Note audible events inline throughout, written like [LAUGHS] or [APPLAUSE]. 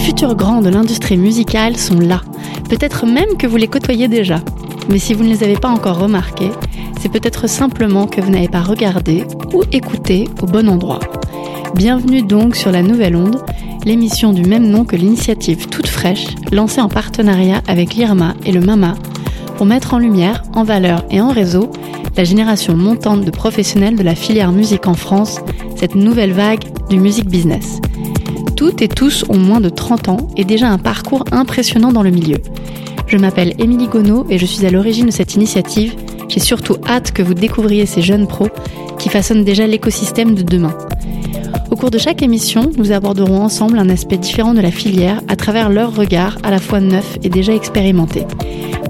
futurs grands de l'industrie musicale sont là. Peut-être même que vous les côtoyez déjà. Mais si vous ne les avez pas encore remarqués, c'est peut-être simplement que vous n'avez pas regardé ou écouté au bon endroit. Bienvenue donc sur la Nouvelle Onde, l'émission du même nom que l'initiative toute fraîche, lancée en partenariat avec l'IRMA et le MAMA, pour mettre en lumière, en valeur et en réseau la génération montante de professionnels de la filière musique en France, cette nouvelle vague du music business. Toutes et tous ont moins de 30 ans et déjà un parcours impressionnant dans le milieu. Je m'appelle Émilie Gonneau et je suis à l'origine de cette initiative. J'ai surtout hâte que vous découvriez ces jeunes pros qui façonnent déjà l'écosystème de demain. Au cours de chaque émission, nous aborderons ensemble un aspect différent de la filière à travers leur regard à la fois neuf et déjà expérimenté.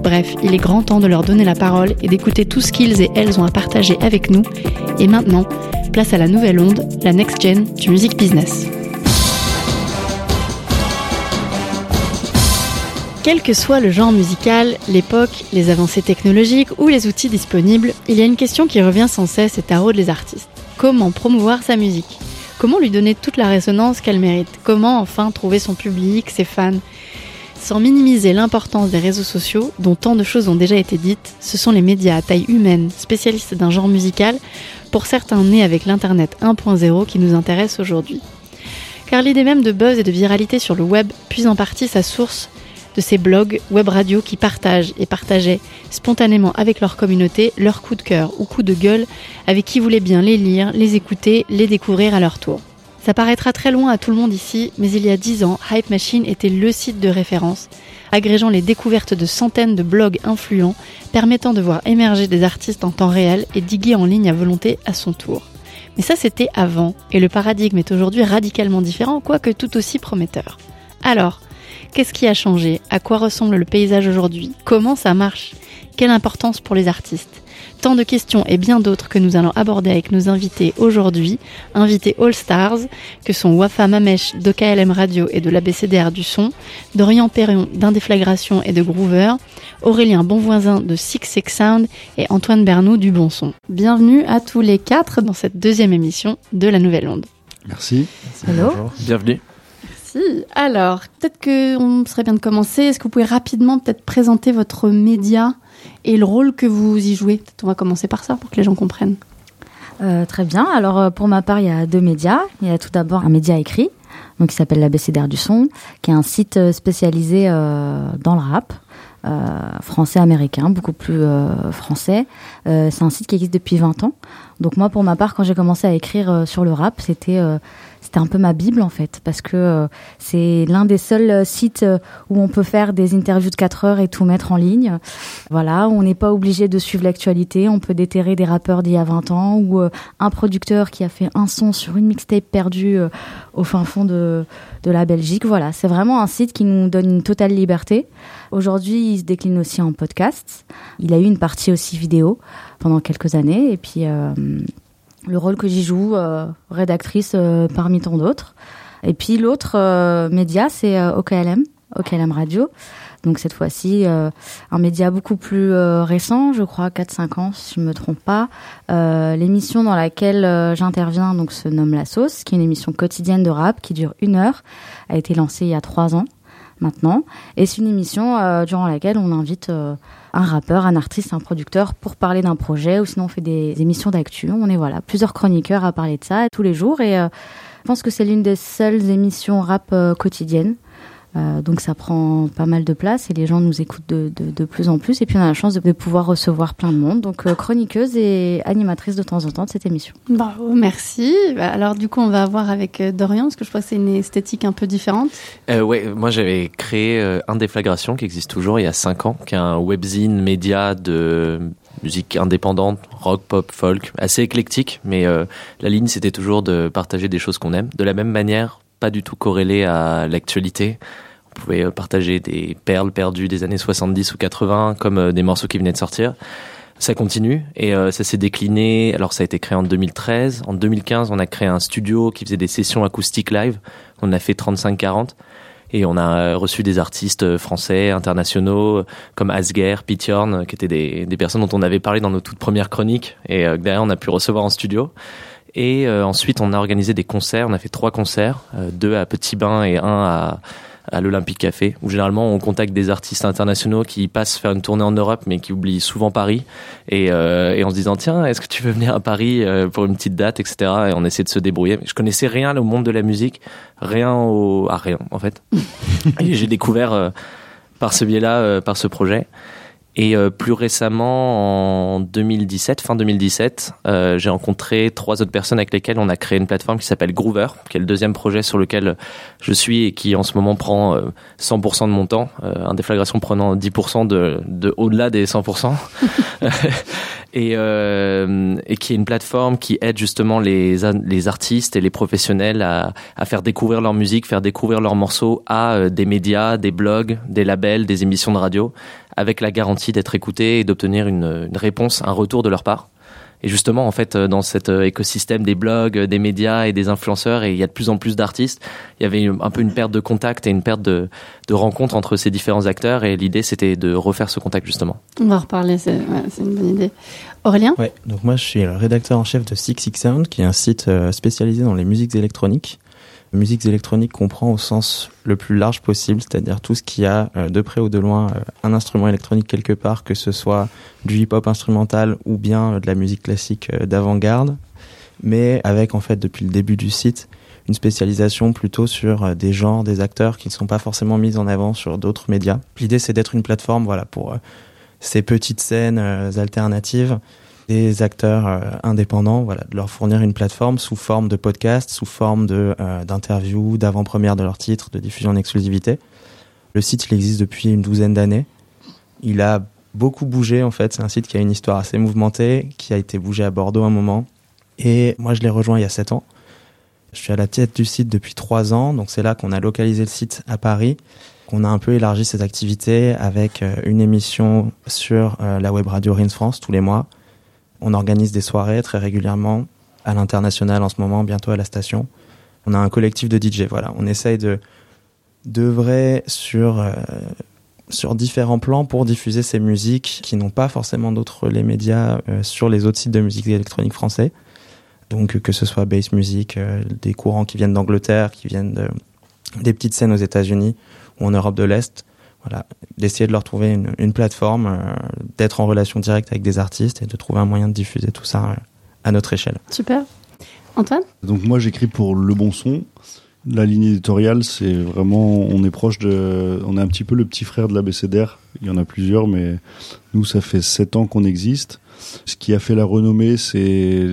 Bref, il est grand temps de leur donner la parole et d'écouter tout ce qu'ils et elles ont à partager avec nous. Et maintenant, place à la nouvelle onde, la next gen du music business. Quel que soit le genre musical, l'époque, les avancées technologiques ou les outils disponibles, il y a une question qui revient sans cesse et taraude les artistes. Comment promouvoir sa musique? Comment lui donner toute la résonance qu'elle mérite? Comment enfin trouver son public, ses fans? Sans minimiser l'importance des réseaux sociaux, dont tant de choses ont déjà été dites, ce sont les médias à taille humaine, spécialistes d'un genre musical, pour certains nés avec l'Internet 1.0 qui nous intéresse aujourd'hui. Car l'idée même de buzz et de viralité sur le web puise en partie sa source de ces blogs web radio qui partagent et partageaient spontanément avec leur communauté leurs coups de cœur ou coups de gueule avec qui voulait bien les lire, les écouter, les découvrir à leur tour. Ça paraîtra très loin à tout le monde ici, mais il y a dix ans, Hype Machine était le site de référence, agrégeant les découvertes de centaines de blogs influents, permettant de voir émerger des artistes en temps réel et diguer en ligne à volonté à son tour. Mais ça c'était avant, et le paradigme est aujourd'hui radicalement différent, quoique tout aussi prometteur. Alors, qu'est-ce qui a changé? À quoi ressemble le paysage aujourd'hui? Comment ça marche? Quelle importance pour les artistes? Tant de questions et bien d'autres que nous allons aborder avec nos invités aujourd'hui, invités All Stars, que sont Wafa Mamesh d'OKLM Radio et de l'ABCDR du son, Dorian Perrion d'Indéflagration et de Groover, Aurélien Bonvoisin de Six Six Sound et Antoine Bernou du Bon Son. Bienvenue à tous les quatre dans cette deuxième émission de La Nouvelle Onde. Merci. Hello. Bienvenue. Alors, peut-être qu'on serait bien de commencer. Est-ce que vous pouvez rapidement peut-être présenter votre média et le rôle que vous y jouez? On va commencer par ça pour que les gens comprennent. Euh, très bien. Alors euh, pour ma part, il y a deux médias. Il y a tout d'abord un média écrit, donc qui s'appelle l'ABCDR du son, qui est un site euh, spécialisé dans le rap. français-américain, beaucoup plus français. c'est un site qui existe depuis 20 ans. Donc moi, pour ma part, quand j'ai commencé à écrire sur le rap, c'était c'était un peu ma bible en fait parce que euh, c'est l'un des seuls euh, sites euh, où on peut faire des interviews de 4 heures et tout mettre en ligne. Voilà, on n'est pas obligé de suivre l'actualité, on peut déterrer des rappeurs d'il y a 20 ans ou un producteur qui a fait un son sur une mixtape perdue au fin fond de, de la Belgique. Voilà, c'est vraiment un site qui nous donne une totale liberté. Aujourd'hui, il se décline aussi en podcast. Il a eu une partie aussi vidéo pendant quelques années et puis le rôle que j'y joue, euh, rédactrice euh, parmi tant d'autres. Et puis l'autre euh, média, c'est OKLM, OKLM Radio. Donc cette fois-ci, un média beaucoup plus récent, je crois 4-5 ans si je ne me trompe pas. L'émission dans laquelle j'interviens donc se nomme La Sauce, qui est une émission quotidienne de rap qui dure une heure, a été lancée il y a trois ans maintenant. Et c'est une émission durant laquelle on invite un rappeur, un artiste, un producteur pour parler d'un projet ou sinon on fait des émissions d'actu. On est voilà, plusieurs chroniqueurs à parler de ça tous les jours et euh, je pense que c'est l'une des seules émissions rap euh, quotidiennes euh, donc ça prend pas mal de place et les gens nous écoutent de, de, de plus en plus. Et puis on a la chance de, de pouvoir recevoir plein de monde. Donc euh, chroniqueuse et animatrice de temps en temps de cette émission. Bravo, merci. Bah, alors du coup on va voir avec euh, Dorian, parce que je crois que c'est une esthétique un peu différente. Euh, ouais, moi j'avais créé euh, Indéflagration qui existe toujours il y a 5 ans, qui est un webzine média de musique indépendante, rock, pop, folk, assez éclectique, mais la ligne c'était toujours de partager des choses qu'on aime. De la même manière, pas du tout corrélé à l'actualité. On pouvait euh, partager des perles perdues des années 70 ou 80 comme euh, des morceaux qui venaient de sortir. Ça continue et euh, ça s'est décliné. Alors ça a été créé en 2013. En 2015, on a créé un studio qui faisait des sessions acoustiques live. On a fait 35-40 et on a reçu des artistes français, internationaux comme Asger, Pitjorn, qui étaient des, des personnes dont on avait parlé dans nos toutes premières chroniques et derrière on a pu recevoir en studio. Et euh, ensuite, on a organisé des concerts. On a fait trois concerts, euh, deux à Petit Bain et un à, à l'Olympique Café, où généralement on contacte des artistes internationaux qui passent faire une tournée en Europe, mais qui oublient souvent Paris, et, et en se disant tiens, est-ce que tu veux venir à Paris pour une petite date, etc. Et on essaie de se débrouiller. Je connaissais rien au monde de la musique, rien au, à rien en fait. [LAUGHS] et j'ai découvert par ce biais-là, par ce projet. Et euh, plus récemment, en 2017, fin 2017, euh, j'ai rencontré trois autres personnes avec lesquelles on a créé une plateforme qui s'appelle Groover, qui est le deuxième projet sur lequel je suis et qui en ce moment prend 100% euh, de mon temps, un déflagration prenant 10% de, de au-delà des 100%. [LAUGHS] et, euh, et qui est une plateforme qui aide justement les, les artistes et les professionnels à, à faire découvrir leur musique, faire découvrir leurs morceaux à des médias, des blogs, des labels, des émissions de radio avec la garantie d'être écouté et d'obtenir une, réponse, un retour de leur part. Et justement, en fait, dans cet euh, écosystème des blogs, des médias et des influenceurs, et il y a de plus en plus d'artistes, il y avait un peu une perte de contact et une perte de, de rencontre entre ces différents acteurs. Et l'idée, c'était de refaire ce contact, justement. On va en reparler, c'est une bonne idée. Aurélien? Ouais, donc moi, je suis le rédacteur en chef de Six Six Sound, qui est un site euh, spécialisé dans les musiques électroniques musique électronique comprend au sens le plus large possible, c'est-à-dire tout ce qui a euh, de près ou de loin euh, un instrument électronique quelque part, que ce soit du hip-hop instrumental ou bien euh, de la musique classique d'avant-garde, mais avec en fait depuis le début du site une spécialisation plutôt sur des genres, des acteurs qui ne sont pas forcément mis en avant sur d'autres médias. L'idée c'est d'être une plateforme voilà pour ces petites scènes alternatives des acteurs euh, indépendants, voilà, de leur fournir une plateforme sous forme de podcast, sous forme de euh, d'interviews, d'avant-première de leurs titres, de diffusion en exclusivité. Le site, il existe depuis une douzaine d'années. Il a beaucoup bougé en fait. C'est un site qui a une histoire assez mouvementée, qui a été bougé à Bordeaux un moment. Et moi, je l'ai rejoint il y a sept ans. Je suis à la tête du site depuis trois ans, donc c'est là qu'on a localisé le site à Paris, qu'on a un peu élargi ses activités avec euh, une émission sur la web radio Rins France tous les mois, on organise des soirées très régulièrement à l'international en ce moment, bientôt à la station. On a un collectif de DJ. Voilà, on essaye de d'œuvrer sur euh, sur différents plans pour diffuser ces musiques qui n'ont pas forcément d'autres les médias euh, sur les autres sites de musique électronique français. Donc que ce soit bass music, euh, des courants qui viennent d'Angleterre, qui viennent de, des petites scènes aux États-Unis ou en Europe de l'Est, voilà, d'essayer de leur trouver une, une plateforme, euh, d'être en relation directe avec des artistes et de trouver un moyen de diffuser tout ça euh, à notre échelle. Super. Antoine? Donc moi j'écris pour Le Bon Son. La ligne éditoriale, c'est vraiment, on est proche de, on est un petit peu le petit frère de l'ABCDR. Il y en a plusieurs, mais nous, ça fait sept ans qu'on existe. Ce qui a fait la renommée, c'est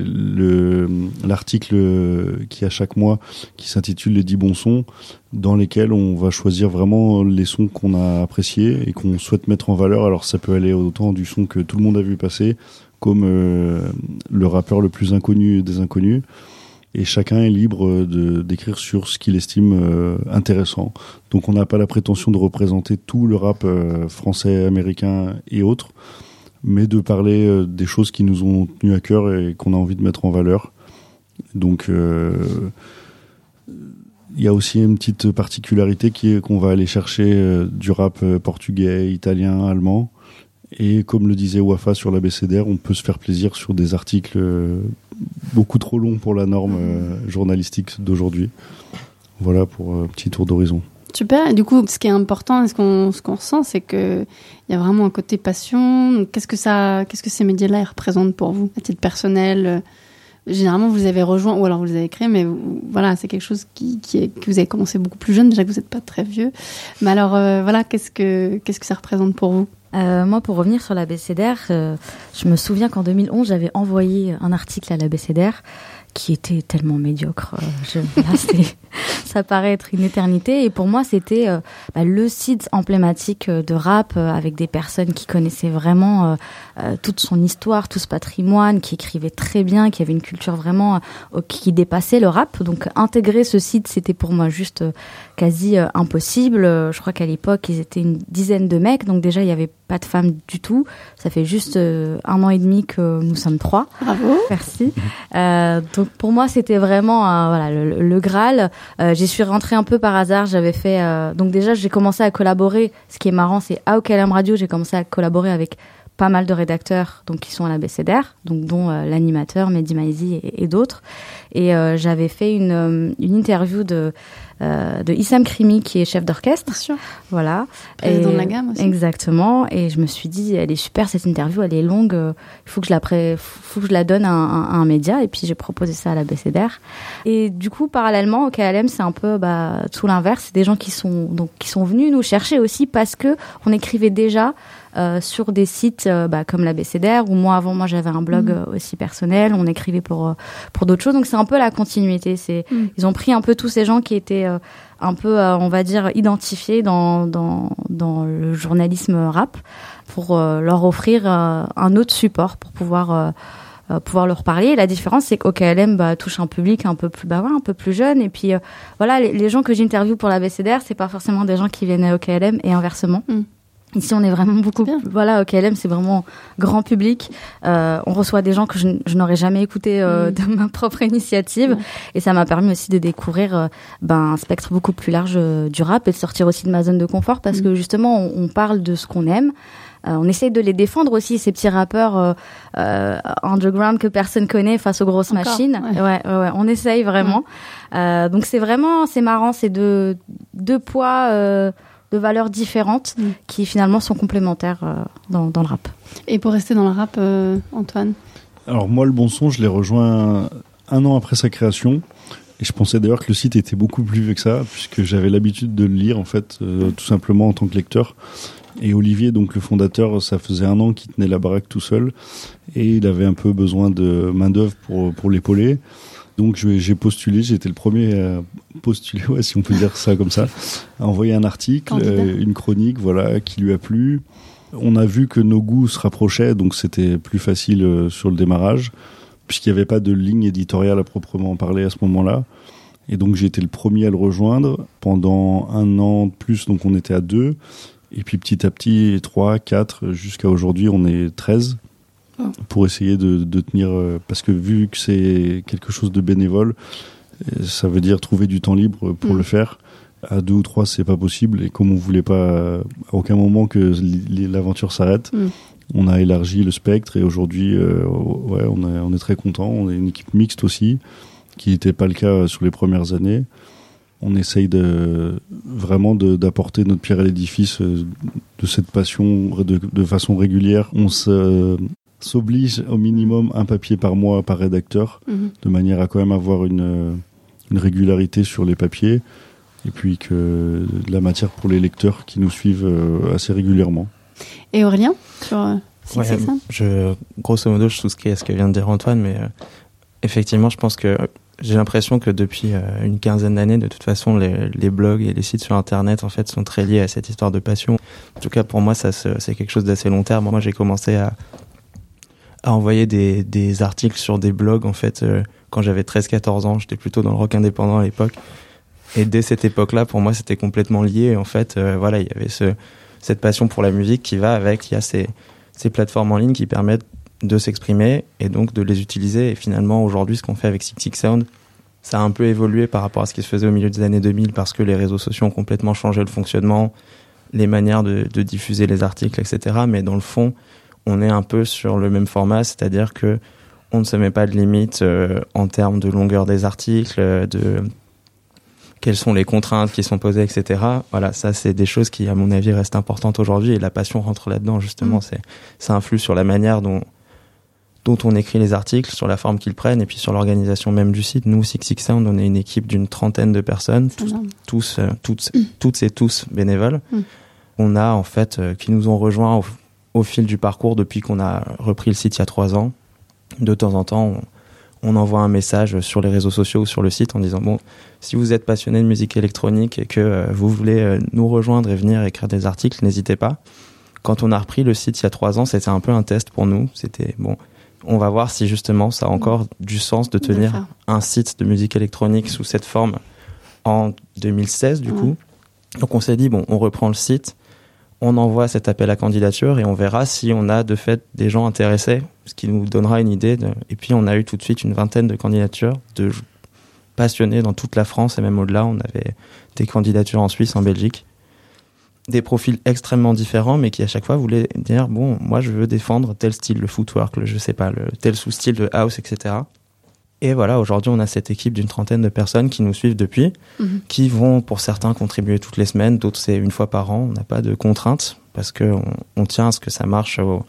l'article qui a chaque mois qui s'intitule Les 10 bons sons, dans lesquels on va choisir vraiment les sons qu'on a appréciés et qu'on souhaite mettre en valeur. Alors ça peut aller autant du son que tout le monde a vu passer, comme euh, le rappeur le plus inconnu des inconnus. Et chacun est libre d'écrire sur ce qu'il estime euh, intéressant. Donc on n'a pas la prétention de représenter tout le rap euh, français, américain et autres mais de parler des choses qui nous ont tenu à cœur et qu'on a envie de mettre en valeur. Donc, il y a aussi une petite particularité qui est qu'on va aller chercher euh, du rap portugais, italien, allemand. Et comme le disait Wafa sur la BCDR, on peut se faire plaisir sur des articles beaucoup trop longs pour la norme journalistique d'aujourd'hui. Voilà pour un petit tour d'horizon. Super. Et du coup, ce qui est important et ce qu'on ce ressent, c'est que il y a vraiment un côté passion. Qu'est-ce que ces médias-là représentent pour vous, à titre personnel euh, Généralement, vous avez rejoint ou alors vous les avez créés, mais voilà, c'est quelque chose qui, qui est, que vous avez commencé beaucoup plus jeune. Déjà que vous n'êtes pas très vieux. Mais alors, euh, voilà, qu'est-ce que qu'est-ce que ça représente pour vous? Euh, moi, pour revenir sur la BCDR, je me souviens qu'en 2011, j'avais envoyé un article à la BCDR qui était tellement médiocre. Je, ça paraît être une éternité. Et pour moi, c'était euh, bah, le site emblématique euh, de rap euh, avec des personnes qui connaissaient vraiment toute son histoire, tout ce patrimoine, qui écrivaient très bien, qui avait une culture vraiment qui dépassait le rap. Donc intégrer ce site, c'était pour moi juste quasi impossible. Je crois qu'à l'époque, ils étaient une dizaine de mecs, donc déjà il n'y avait pas de femmes du tout. Ça fait juste un an et demi que nous sommes trois. Bravo. Merci. donc pour moi, c'était vraiment voilà le, le Graal. J'y suis rentrée un peu par hasard. J'avais fait euh, donc déjà j'ai commencé à collaborer. Ce qui est marrant, c'est à OKLM Radio, j'ai commencé à collaborer avec pas mal de rédacteurs donc qui sont à la BCDR, donc dont l'animateur Mehdi Maizi et, et d'autres. Et j'avais fait une, une interview de euh, de Issam Krimi qui est chef d'orchestre. Bien sûr. Voilà. Président de la gamme aussi. Exactement. Et je me suis dit, elle est super cette interview, elle est longue. euh, Il faut que je la pré... faut que je la donne à un, à un média. Et puis j'ai proposé ça à la BCDR. Et du coup, parallèlement, au KLM, c'est un peu bah, tout l'inverse. C'est des gens qui sont donc qui sont venus nous chercher aussi parce que on écrivait déjà euh, sur des sites euh, bah, comme la BCDR ou moi avant moi j'avais un blog Mhm. euh, aussi personnel on écrivait pour pour d'autres choses donc c'est un peu la continuité c'est Mhm. ils ont pris un peu tous ces gens qui étaient un peu on va dire identifiés dans dans dans le journalisme rap pour leur offrir un autre support pour pouvoir pouvoir leur parler. Et la différence, c'est qu'au KLM bah, touche un public un peu plus bah, ouais, un peu plus jeune. Et puis euh, voilà, les, les gens que j'interviewe pour la BCDR, c'est pas forcément des gens qui viennent au KLM et inversement. Mm. Ici, on est vraiment beaucoup. Bien. Voilà, au KLM, c'est vraiment grand public. Euh, on reçoit des gens que je, n'aurais jamais écouté euh, Mm. de ma propre initiative, Ouais. et ça m'a permis aussi de découvrir euh, ben, un spectre beaucoup plus large euh, du rap et de sortir aussi de ma zone de confort parce Mm. que justement, on, on parle de ce qu'on aime. Euh, on essaye de les défendre aussi, ces petits rappeurs euh, euh, underground que personne connaît face aux grosses Encore, machines. ouais. Ouais, ouais, ouais, on essaye vraiment. Euh, donc c'est vraiment, c'est marrant, c'est deux, deux poids, euh, de valeurs différentes Mm. qui finalement sont complémentaires euh, dans, dans le rap. Et pour rester dans le rap, euh, Antoine? Alors moi, le bon son, je l'ai rejoint un an après sa création. Et je pensais d'ailleurs que le site était beaucoup plus vieux que ça, puisque j'avais l'habitude de le lire, en fait, euh, tout simplement en tant que lecteur. Et Olivier, donc le fondateur, ça faisait un an qu'il tenait la baraque tout seul. Et il avait un peu besoin de main-d'œuvre pour, pour l'épauler. Donc j'ai postulé, j'ai été le premier à postuler, ouais, si on peut dire ça comme ça, à envoyer un article, euh, une chronique, voilà, qui lui a plu. On a vu que nos goûts se rapprochaient, donc c'était plus facile euh, sur le démarrage, puisqu'il n'y avait pas de ligne éditoriale à proprement parler à ce moment-là. Et donc j'ai été le premier à le rejoindre pendant un an de plus, donc on était à deux. Et puis petit à petit, trois, quatre, jusqu'à aujourd'hui, on est 13 Oh. Pour essayer de, de tenir. euh, Parce que vu que c'est quelque chose de bénévole, euh, ça veut dire trouver du temps libre pour Mm. le faire. À deux ou trois, c'est pas possible. Et comme on voulait pas à aucun moment que l'aventure s'arrête, Mm. on a élargi le spectre et aujourd'hui, euh, ouais, on est, on est très content. On est une équipe mixte aussi, qui n'était pas le cas sur les premières années. On essaye de vraiment d'apporter notre pierre à l'édifice euh, de cette passion de, de façon régulière. On se s'oblige au minimum un papier par mois par rédacteur, Mhm. de manière à quand même avoir une, euh, une régularité sur les papiers, et puis que de la matière pour les lecteurs qui nous suivent euh, assez régulièrement. Et Aurélien sur euh, Six Ouais, Six je, grosso modo, je souscris à ce que vient de dire Antoine, mais euh, effectivement, je pense que j'ai l'impression que depuis euh, une quinzaine d'années, de toute façon, les, les blogs et les sites sur Internet, en fait, sont très liés à cette histoire de passion. En tout cas, pour moi, ça, c'est quelque chose d'assez long terme. Moi, j'ai commencé à, à envoyer des, des articles sur des blogs, en fait, euh, quand j'avais 13-14 ans. J'étais plutôt dans le rock indépendant à l'époque. Et dès cette époque-là, pour moi, c'était complètement lié. En fait, euh, voilà, il y avait ce, cette passion pour la musique qui va avec. Il y a ces, ces plateformes en ligne qui permettent de s'exprimer et donc de les utiliser. Et finalement, aujourd'hui, ce qu'on fait avec Six Six Sound, ça a un peu évolué par rapport à ce qui se faisait au milieu des années 2000 parce que les réseaux sociaux ont complètement changé le fonctionnement, les manières de, de diffuser les articles, etc. Mais dans le fond, on est un peu sur le même format, c'est-à-dire que on ne se met pas de limite euh, en termes de longueur des articles, de quelles sont les contraintes qui sont posées, etc. Voilà, ça c'est des choses qui, à mon avis, restent importantes aujourd'hui et la passion rentre là-dedans justement. Mm. C'est ça influe sur la manière dont dont on écrit les articles, sur la forme qu'ils prennent et puis sur l'organisation même du site. Nous, Six Six Sound, on est une équipe d'une trentaine de personnes, tous, euh, toutes, toutes et tous bénévoles. Mm. On a en fait euh, qui nous ont rejoints au, au fil du parcours depuis qu'on a repris le site il y a trois ans. De temps en temps, on, on envoie un message sur les réseaux sociaux ou sur le site en disant bon, si vous êtes passionné de musique électronique et que euh, vous voulez euh, nous rejoindre et venir écrire des articles, n'hésitez pas. Quand on a repris le site il y a trois ans, c'était un peu un test pour nous. C'était bon, on va voir si justement ça a encore du sens de tenir un site de musique électronique sous cette forme en 2016 du Ouais. coup. Donc on s'est dit bon, on reprend le site, on envoie cet appel à candidature et on verra si on a de fait des gens intéressés, ce qui nous donnera une idée. Et puis on a eu tout de suite une vingtaine de candidatures de passionnés dans toute la France et même au-delà. On avait des candidatures en Suisse, en Belgique. des profils extrêmement différents, mais qui à chaque fois voulaient dire bon, moi je veux défendre tel style, le footwork, le, je sais pas, tel sous-style de house, etc. Et voilà, aujourd'hui, on a cette équipe d'une trentaine de personnes qui nous suivent depuis, Mhm. qui vont pour certains contribuer toutes les semaines, d'autres c'est une fois par an. On n'a pas de contraintes parce que on, tient à ce que ça marche. Au...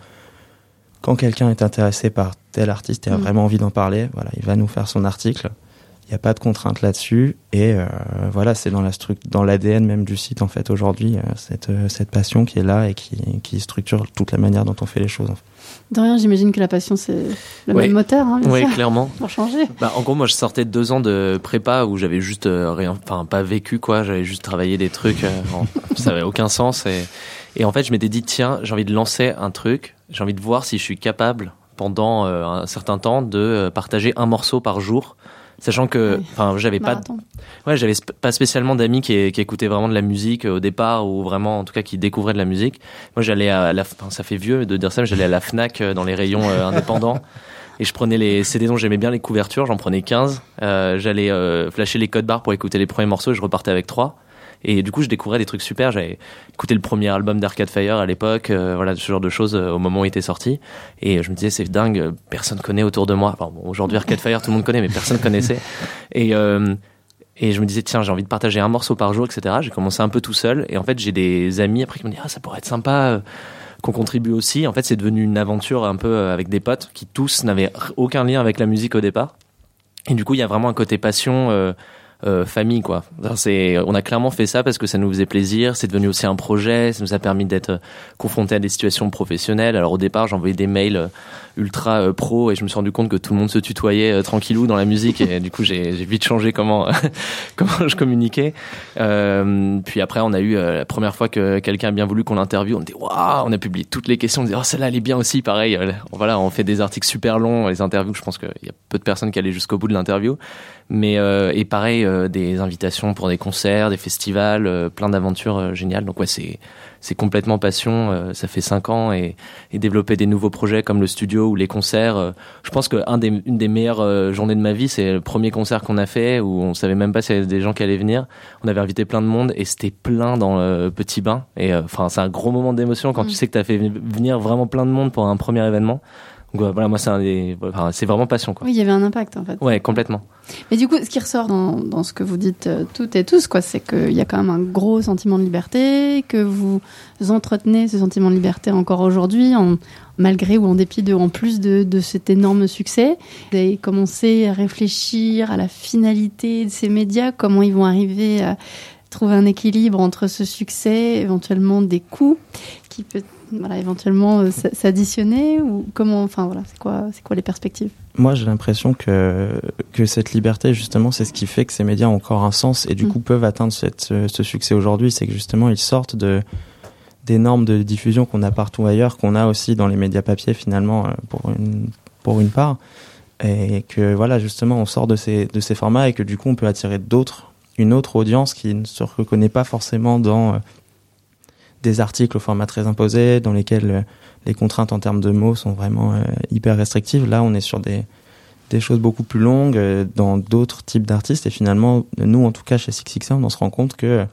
Quand quelqu'un est intéressé par tel artiste et a Mhm. vraiment envie d'en parler, voilà, il va nous faire son article. Il n'y a pas de contraintes là-dessus et euh, voilà, c'est dans la dans l'ADN même du site en fait aujourd'hui euh, cette euh, cette passion qui est là et qui qui structure toute la manière dont on fait les choses. en fait. De rien, j'imagine que la passion, c'est le Ouais. même moteur, hein, Oui, clairement. [LAUGHS] pour changer. Bah, en gros, moi, je sortais de deux ans de prépa où j'avais juste euh, rien, enfin, pas vécu, quoi. J'avais juste travaillé des trucs, euh, en- [LAUGHS] ça avait aucun sens. Et, et en fait, je m'étais dit, tiens, j'ai envie de lancer un truc. J'ai envie de voir si je suis capable, pendant euh, un certain temps, de partager un morceau par jour. Sachant que, Oui. enfin, j'avais pas, ouais, j'avais sp- pas spécialement d'amis qui, qui écoutaient vraiment de la musique euh, au départ ou vraiment, en tout cas, qui découvraient de la musique. Moi, j'allais à la, enfin, ça fait vieux de dire ça, mais j'allais à la Fnac euh, dans les rayons euh, indépendants. Et je prenais les CD dont j'aimais bien les couvertures, j'en prenais 15. Euh, J'allais euh, flasher les codes barres pour écouter les premiers morceaux et je repartais avec trois. Et du coup, je découvrais des trucs super. J'avais écouté le premier album d'Arcade Fire à l'époque, euh, voilà, ce genre de choses euh, au moment où il était sorti. Et je me disais, c'est dingue, euh, personne connaît autour de moi. Enfin, bon, aujourd'hui, Arcade Fire, tout le monde connaît, mais personne connaissait. [LAUGHS] Et, euh, et je me disais, tiens, j'ai envie de partager un morceau par jour, etc. J'ai commencé un peu tout seul. Et en fait, j'ai des amis après qui m'ont dit, ah, ça pourrait être sympa. euh, qu'on contribue aussi. En fait, c'est devenu une aventure un peu euh, avec des potes qui tous n'avaient aucun lien avec la musique au départ. Et du coup, il y a vraiment un côté passion, euh, euh, famille, quoi. C'est, on a clairement fait ça parce que ça nous faisait plaisir. C'est devenu aussi un projet. Ça nous a permis d'être euh, confrontés à des situations professionnelles. Alors au départ, j'envoyais des mails euh, ultra euh, pro et je me suis rendu compte que tout le monde se tutoyait tranquillou dans la musique. Et du coup, j'ai, vite changé comment [LAUGHS] comment je communiquais. Puis après, on a eu la première fois que quelqu'un a bien voulu qu'on l'interviewe. On était waouh, on a publié toutes les questions. On disait oh celle-là elle est bien aussi. Pareil, voilà, on fait des articles super longs, les interviews. Je pense qu'il y a peu de personnes qui allaient jusqu'au bout de l'interview. Mais euh, et pareil, euh, des invitations pour des concerts, des festivals, euh, plein d'aventures euh, géniales. Donc ouais, c'est c'est complètement passion. euh, ça fait cinq ans et, et développer des nouveaux projets comme le studio ou les concerts. je pense que un des, une des meilleures euh, journées de ma vie, c'est le premier concert qu'on a fait où on savait même pas s'il y avait des gens qui allaient venir. On avait invité plein de monde et c'était plein dans le petit bain. Et euh, enfin, c'est un gros moment d'émotion quand Mm. tu sais que tu as fait venir vraiment plein de monde pour un premier événement. Donc ouais, voilà, moi c'est un des, enfin, c'est vraiment passion quoi. Oui, il y avait un impact en fait. Ouais, complètement. Mais du coup, ce qui ressort dans, dans ce que vous dites euh, toutes et tous, quoi, c'est qu'il y a quand même un gros sentiment de liberté, que vous entretenez ce sentiment de liberté encore aujourd'hui, en, malgré ou en dépit de, en plus de, de cet énorme succès. Vous avez commencé à réfléchir à la finalité de ces médias, comment ils vont arriver à trouver un équilibre entre ce succès, éventuellement des coûts qui peut voilà, éventuellement euh, s'additionner ou comment enfin voilà c'est quoi c'est quoi les perspectives? Moi, j'ai l'impression que, que cette liberté, justement, c'est ce qui fait que ces médias ont encore un sens et du Mm. coup peuvent atteindre cette, ce, ce succès aujourd'hui. C'est que justement, ils sortent de, des normes de diffusion qu'on a partout ailleurs, qu'on a aussi dans les médias papier, finalement, euh, pour une, pour une part. Et que, voilà, justement, on sort de ces, de ces formats et que du coup, on peut attirer d'autres, une autre audience qui ne se reconnaît pas forcément dans euh, des articles au format très imposé, dans lesquels euh, les contraintes en termes de mots sont vraiment euh, hyper restrictives. Là, on est sur des, des choses beaucoup plus longues euh, dans d'autres types d'artistes. Et finalement, nous, en tout cas, chez Six Six Sound, on se rend compte que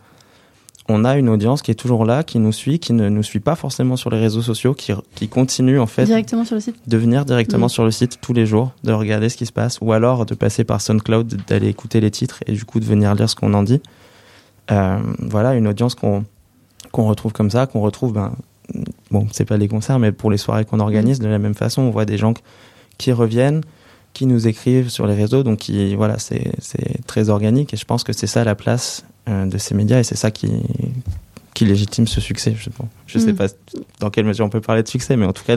on a une audience qui est toujours là, qui nous suit, qui ne nous suit pas forcément sur les réseaux sociaux, qui, qui continue en fait directement sur le site de venir directement Mhm. sur le site tous les jours, de regarder ce qui se passe, ou alors de passer par SoundCloud, d'aller écouter les titres et du coup de venir lire ce qu'on en dit. Euh, voilà, une audience qu'on qu'on retrouve comme ça, qu'on retrouve, ben, bon, c'est pas les concerts, mais pour les soirées qu'on organise, de la même façon, on voit des gens qui reviennent, qui nous écrivent sur les réseaux, donc qui, voilà, c'est c'est très organique et je pense que c'est ça la place euh, de ces médias et c'est ça qui qui légitime ce succès. Je, je sais Mm. pas dans quelle mesure on peut parler de succès, mais en tout cas,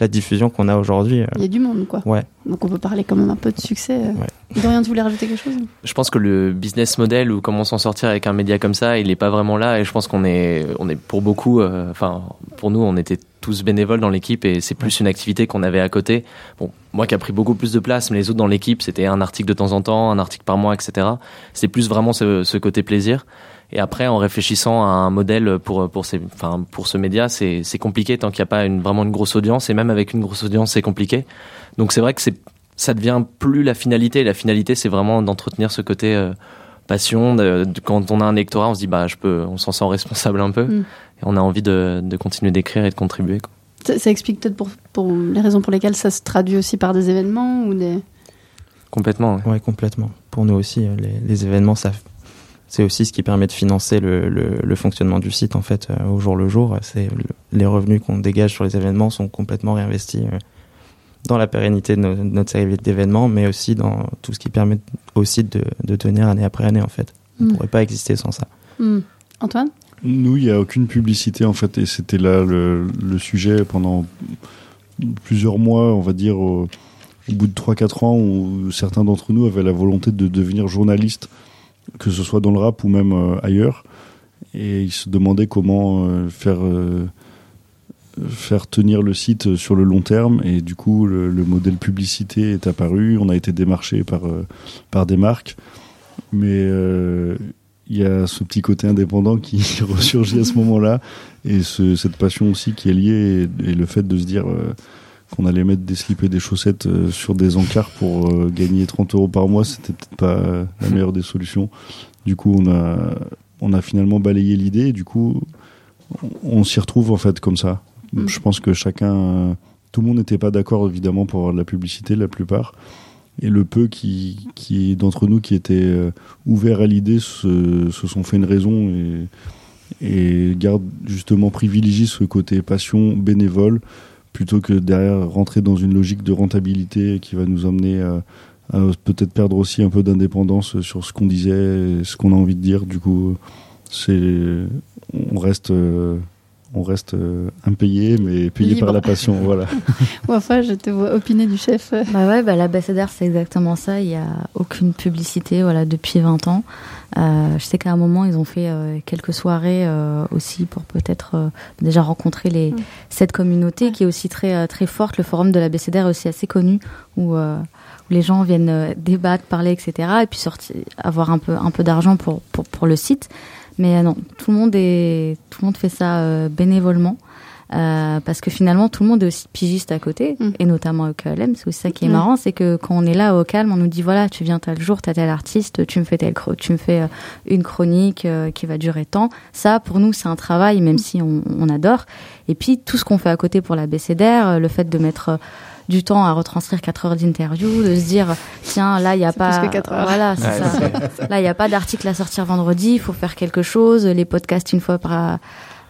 la diffusion qu'on a aujourd'hui, euh, il y a du monde quoi ouais. donc on peut parler quand même un peu de succès euh. Ouais. Dorian tu voulais rajouter quelque chose? Je pense que le business model ou comment s'en sortir avec un média comme ça, il est pas vraiment là. Et je pense qu'on est, on est pour beaucoup, euh, enfin pour nous, on était tous bénévoles dans l'équipe et c'est plus une activité qu'on avait à côté. Bon, moi qui a pris beaucoup plus de place, mais les autres dans l'équipe, c'était un article de temps en temps, un article par mois, etc. C'est plus vraiment ce, ce côté plaisir. Et après, en réfléchissant à un modèle pour pour ces, enfin pour ce média, c'est c'est compliqué tant qu'il n'y a pas une, vraiment une grosse audience. Et même avec une grosse audience, c'est compliqué. Donc c'est vrai que c'est ça devient plus la finalité. La finalité, c'est vraiment d'entretenir ce côté euh, passion. De, de- quand on a un lectorat, on se dit bah je peux, on s'en sent responsable un peu. Mm. on a envie de, de continuer d'écrire et de contribuer. Quoi. Ça, ça explique peut-être pour, pour les raisons pour lesquelles ça se traduit aussi par des événements ou des. Complètement. Ouais, complètement. Pour nous aussi, euh, les, les événements, ça, c'est aussi ce qui permet de financer le, le, le fonctionnement du site en fait euh, au jour le jour. C'est le- les revenus qu'on dégage sur les événements sont complètement réinvestis euh, dans la pérennité de, notre série d'événements, mais aussi dans tout ce qui permet au site de, de tenir année après année en fait. On Mm. pourrait pas exister sans ça. Hmm. Antoine? Nous, il n'y a aucune publicité en fait, et c'était là le, le sujet pendant plusieurs mois, on va dire, au, au bout de 3-4 ans, où certains d'entre nous avaient la volonté de devenir journalistes, que ce soit dans le rap ou même euh, ailleurs, et ils se demandaient comment euh, faire, euh, faire tenir le site sur le long terme, et du coup, le, le modèle publicité est apparu, on a été démarché par, par des marques, mais il y a ce petit côté indépendant qui [LAUGHS] ressurgit à ce moment-là. Et ce- cette passion aussi qui est liée et, le fait de se dire qu'on allait mettre des slips et des chaussettes euh, sur des encarts pour euh, gagner 30 euros par mois, c'était peut-être pas la meilleure des solutions. Du coup, on a, on a finalement balayé l'idée et du coup, on, on s'y retrouve en fait comme ça. Mm. Je pense que chacun, euh, tout le monde n'était pas d'accord évidemment pour avoir de la publicité, la plupart. Et le peu qui, qui d'entre nous qui étaient ouverts à l'idée se, se sont fait une raison et, et gardent justement privilégient ce côté passion bénévole plutôt que derrière rentrer dans une logique de rentabilité qui va nous amener à, peut-être perdre aussi un peu d'indépendance sur ce qu'on disait, ce qu'on a envie de dire. Du coup, c'est on reste euh, on reste euh, impayé mais payé Libre. par la passion. voilà. [LAUGHS] [LAUGHS] Enfin, je te vois opiner du chef. Bah ouais, bah l'abécédaire, c'est exactement ça. Il n'y a aucune publicité voilà, depuis 20 ans. Euh, je sais qu'à un moment, ils ont fait euh, quelques soirées euh, aussi pour peut-être euh, déjà rencontrer les, Mm. cette communauté qui est aussi très, très forte. Le forum de l'abécédaire est aussi assez connu où, euh, où les gens viennent débattre, parler, etc. Et puis sortir, avoir un peu, un peu d'argent pour, pour, pour le site. Mais euh, non, tout le monde, est, tout le monde fait ça euh, bénévolement. Euh, parce que finalement, tout le monde est aussi pigiste à côté, Mm. et notamment au KLM. C'est aussi ça qui est Mm. marrant, c'est que quand on est là au calme, on nous dit voilà, tu viens tel jour, t'as tel artiste, tu me fais tel, tu me fais euh, une chronique euh, qui va durer tant. Ça, pour nous, c'est un travail, même si on, on adore. Et puis tout ce qu'on fait à côté pour la BCDR, euh, le fait de mettre euh, du temps à retranscrire 4 heures d'interview, de se dire tiens là il y a pas plus que quatre heures. voilà c'est Ouais, ça. Là il y a pas d'article à sortir vendredi, il faut faire quelque chose. Les podcasts une fois par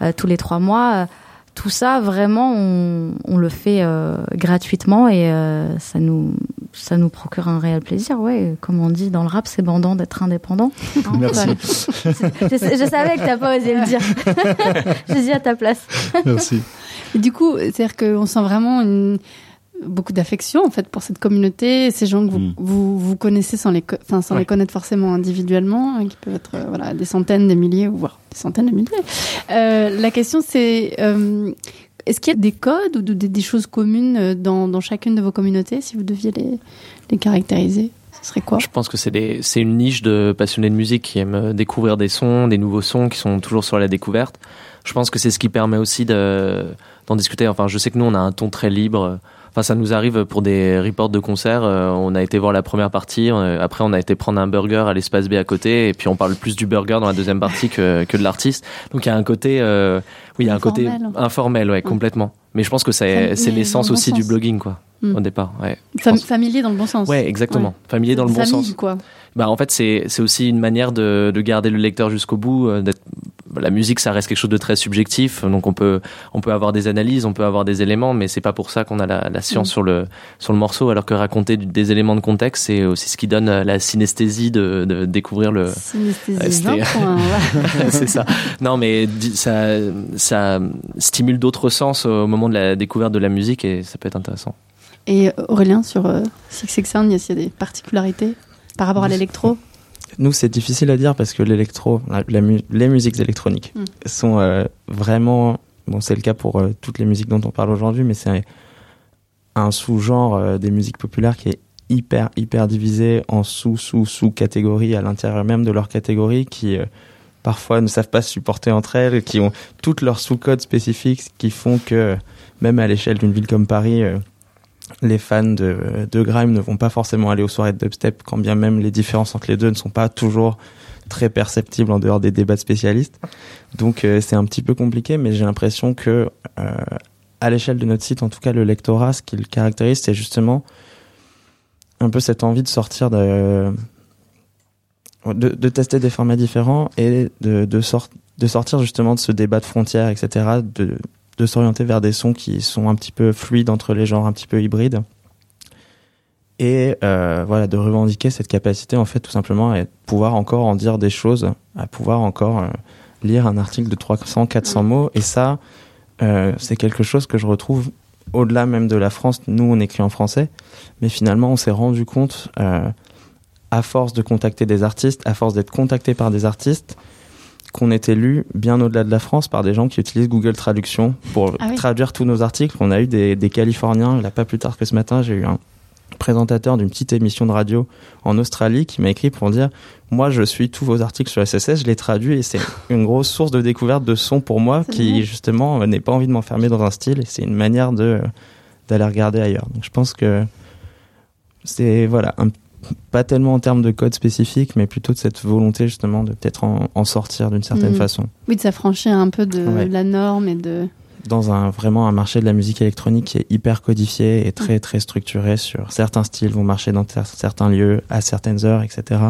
euh, tous les trois mois. Tout ça, vraiment, on, on le fait euh, gratuitement et euh, ça nous ça nous procure un réel plaisir. Ouais, comme on dit dans le rap, c'est bandant d'être indépendant. [LAUGHS] Merci. voilà. Je, je- je savais que t'as pas osé le dire. [LAUGHS] je dis à ta place. Merci. Et du coup, c'est-à-dire qu'on sent vraiment une- beaucoup d'affection en fait pour cette communauté, ces gens que vous, Mm. vous, vous connaissez sans les, co- enfin, sans Ouais. les connaître forcément individuellement, hein, qui peuvent être euh, voilà, des centaines, des milliers, voire des centaines de milliers. Euh, la question c'est, euh, est-ce qu'il y a des codes ou de- des, des choses communes dans, dans chacune de vos communautés, si vous deviez les, les caractériser? Ce serait quoi? Je pense que c'est des- c'est une niche de passionnés de musique qui aiment découvrir des sons, des nouveaux sons, qui sont toujours sur la découverte. Je pense que c'est ce qui permet aussi de- d'en discuter. Enfin, je sais que nous, on a un ton très libre. Enfin, ça nous arrive pour des reports de concerts. euh, on a été voir la première partie. après, on a été prendre un burger à l'espace B à côté. Et puis, on parle plus du burger dans la deuxième partie que, que de l'artiste. Donc, il y a un côté, euh, oui, il y a un côté Informel. ouais, complètement. Mais je pense que c'est l'essence bon aussi du blogging, quoi, Mm. au départ. Ouais, je Fam- pense. Familier dans le bon sens. Ouais, exactement. Familier dans le bon Famille, sens. quoi. Bah en fait c'est c'est aussi une manière de, de garder le lecteur jusqu'au bout. euh, d'être- la musique ça reste quelque chose de très subjectif, donc on peut on peut avoir des analyses, on peut avoir des éléments, mais c'est pas pour ça qu'on a la, la science Mm. sur le sur le morceau. Alors que raconter des éléments de contexte, c'est aussi ce qui donne euh, la synesthésie de, de découvrir le. Synesthésie, Ouais, c'était- 20 points, [LAUGHS] ouais. c'est ça. Non, mais ça ça stimule d'autres sens au moment de la découverte de la musique et ça peut être intéressant. Et Aurélien, sur euh, Six Six Sound, il y a des particularités par rapport à l'électro? Nous, c'est difficile à dire parce que l'électro, mu- les musiques électroniques Mm. sont euh, vraiment. Bon, c'est le cas pour euh, toutes les musiques dont on parle aujourd'hui, mais c'est un sous-genre euh, des musiques populaires qui est hyper, hyper divisé en sous-sous-sous-catégories à l'intérieur même de leur catégorie qui parfois ne savent pas se supporter entre elles, qui ont toutes leurs sous-codes spécifiques qui font que même à l'échelle d'une ville comme Paris, les fans de, de grime ne vont pas forcément aller aux soirées de dubstep, quand bien même les différences entre les deux ne sont pas toujours très perceptible en dehors des débats de spécialistes. Donc euh, c'est un petit peu compliqué, mais j'ai l'impression que euh, à l'échelle de notre site, en tout cas le lectorat, ce qui le caractérise, c'est justement un peu cette envie de sortir de, de, de tester des formats différents et de, de, sort, de sortir justement de ce débat de frontières, etc., de, de s'orienter vers des sons qui sont un petit peu fluides entre les genres, un petit peu hybrides. Et euh, voilà, de revendiquer cette capacité, en fait, tout simplement, à pouvoir encore en dire des choses, à pouvoir encore euh, lire un article de 300, 400 mots. Et ça, euh, c'est quelque chose que je retrouve au-delà même de la France. Nous, on écrit en français, mais finalement, on s'est rendu compte, à force de contacter des artistes, à force d'être contacté par des artistes, qu'on était lu bien au-delà de la France par des gens qui utilisent Google Traduction pour Ah oui. traduire tous nos articles. On a eu des, des Californiens, là pas plus tard que ce matin, j'ai eu un présentateur d'une petite émission de radio en Australie qui m'a écrit pour dire moi je suis tous vos articles sur SSS, je les traduis et c'est une grosse source de découverte de sons pour moi qui justement euh, n'ai pas envie de m'enfermer dans un style et c'est une manière de d'aller regarder ailleurs. Donc je pense que c'est voilà un- pas tellement en termes de code spécifique mais plutôt de cette volonté justement de peut-être en, en sortir d'une certaine Mhm. façon Oui, de s'affranchir un peu de Ouais. la norme et de. dans un vraiment un marché de la musique électronique qui est hyper codifié et très très structuré sur certains styles vont marcher dans cer- certains lieux à certaines heures etc.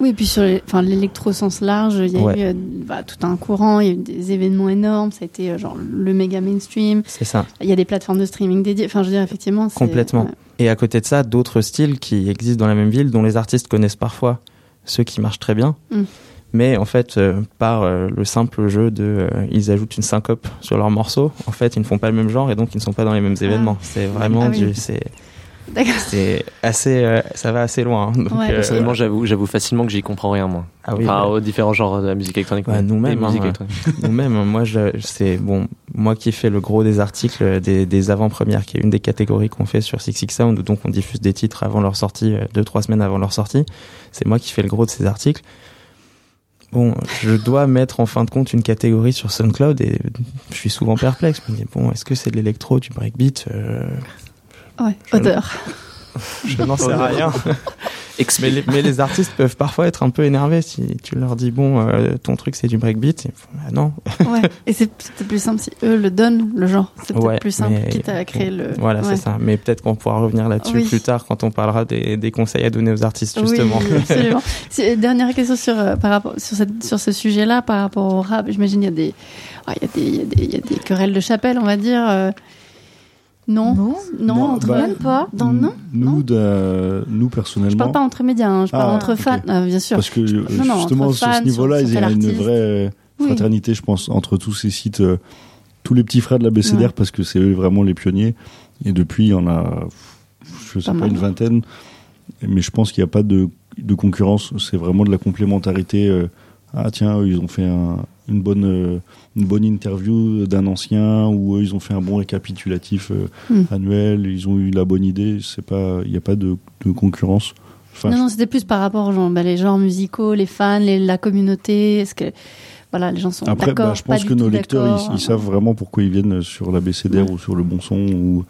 Oui, et puis sur l'électro sens large, il y a Ouais. eu euh, bah, tout un courant, il y a eu des événements énormes, ça a été euh, genre le méga mainstream. C'est ça. Il y a des plateformes de streaming dédiées. Enfin, je veux dire, effectivement. Complètement. ouais. Et à côté de ça, d'autres styles qui existent dans la même ville, dont les artistes connaissent parfois ceux qui marchent très bien. Mm. Mais en fait, euh, par le simple jeu de, ils ajoutent une syncope sur leur morceau. En fait, ils ne font pas le même genre et donc ils ne sont pas dans les mêmes événements. C'est vraiment Ah oui. du, c'est, D'accord. c'est assez, euh, ça va assez loin. hein. Donc, Ouais. euh, Personnellement, j'avoue, j'avoue facilement que j'y comprends rien, moi. ah oui, enfin, bah, aux différents genres de la musique électronique. Bah, nous-mêmes, hein, nous-mêmes, moi, je, c'est bon, moi qui fais le gros des articles des, des avant-premières, qui est une des catégories qu'on fait sur Six Six Sound, où donc on diffuse des titres avant leur sortie, euh, deux trois semaines avant leur sortie. C'est moi qui fais le gros de ces articles. Bon, je dois mettre en fin de compte une catégorie sur SoundCloud et je suis souvent perplexe. Je me dis bon, est-ce que c'est de l'électro, du breakbeat euh, Ouais, Je- odeur. [LAUGHS] Je n'en sais rien. [LAUGHS] mais, les, mais les artistes peuvent parfois être un peu énervés si tu leur dis bon, euh, ton truc c'est du breakbeat. Ils font, ah non, ouais. Et [LAUGHS] c'est peut-être plus simple si eux le donnent, le genre. C'est peut-être Ouais, plus simple, mais- quitte à créer le. Voilà, ouais. c'est ça. Mais peut-être qu'on pourra revenir là-dessus Oui. plus tard quand on parlera des, des conseils à donner aux artistes, Oui, justement. absolument. C'est- Dernière question sur, euh, par rapport, sur, cette, sur ce sujet-là, par rapport au rap. J'imagine il y, a des- il y, a des- il y, a des- il y a des querelles de chapelle, on va dire. euh. Non Non. Non, Non, entre bah, même pas. Dans, non nous, non de- nous personnellement. Je parle pas entre médias, hein, je parle Ah, entre fans, euh, bien sûr. Parce que euh, Non, justement, sur fans, ce niveau-là, il y a une vraie Oui. fraternité, je pense, entre tous ces sites, euh, tous les petits frères de la BCDR, Ouais. parce que c'est eux vraiment les pionniers. Et depuis, il y en a, je sais Pas une vingtaine. Mais je pense qu'il n'y a pas de, de concurrence. C'est vraiment de la complémentarité. euh, ah tiens, eux, ils ont fait un- une bonne euh, une bonne interview d'un ancien ou eux, ils ont fait un bon récapitulatif euh, Hmm. annuel. Ils ont eu la bonne idée. C'est pas, il n'y a pas de, de concurrence. Enfin, non, non, c'était plus par rapport aux gens, bah, les genres musicaux, les fans, les- la communauté. Est-ce que voilà, les gens sont Après, d'accord bah, je pense que nos lecteurs, ils, ils savent vraiment pourquoi ils viennent sur la BCDR Ouais. ou sur le bon son ou,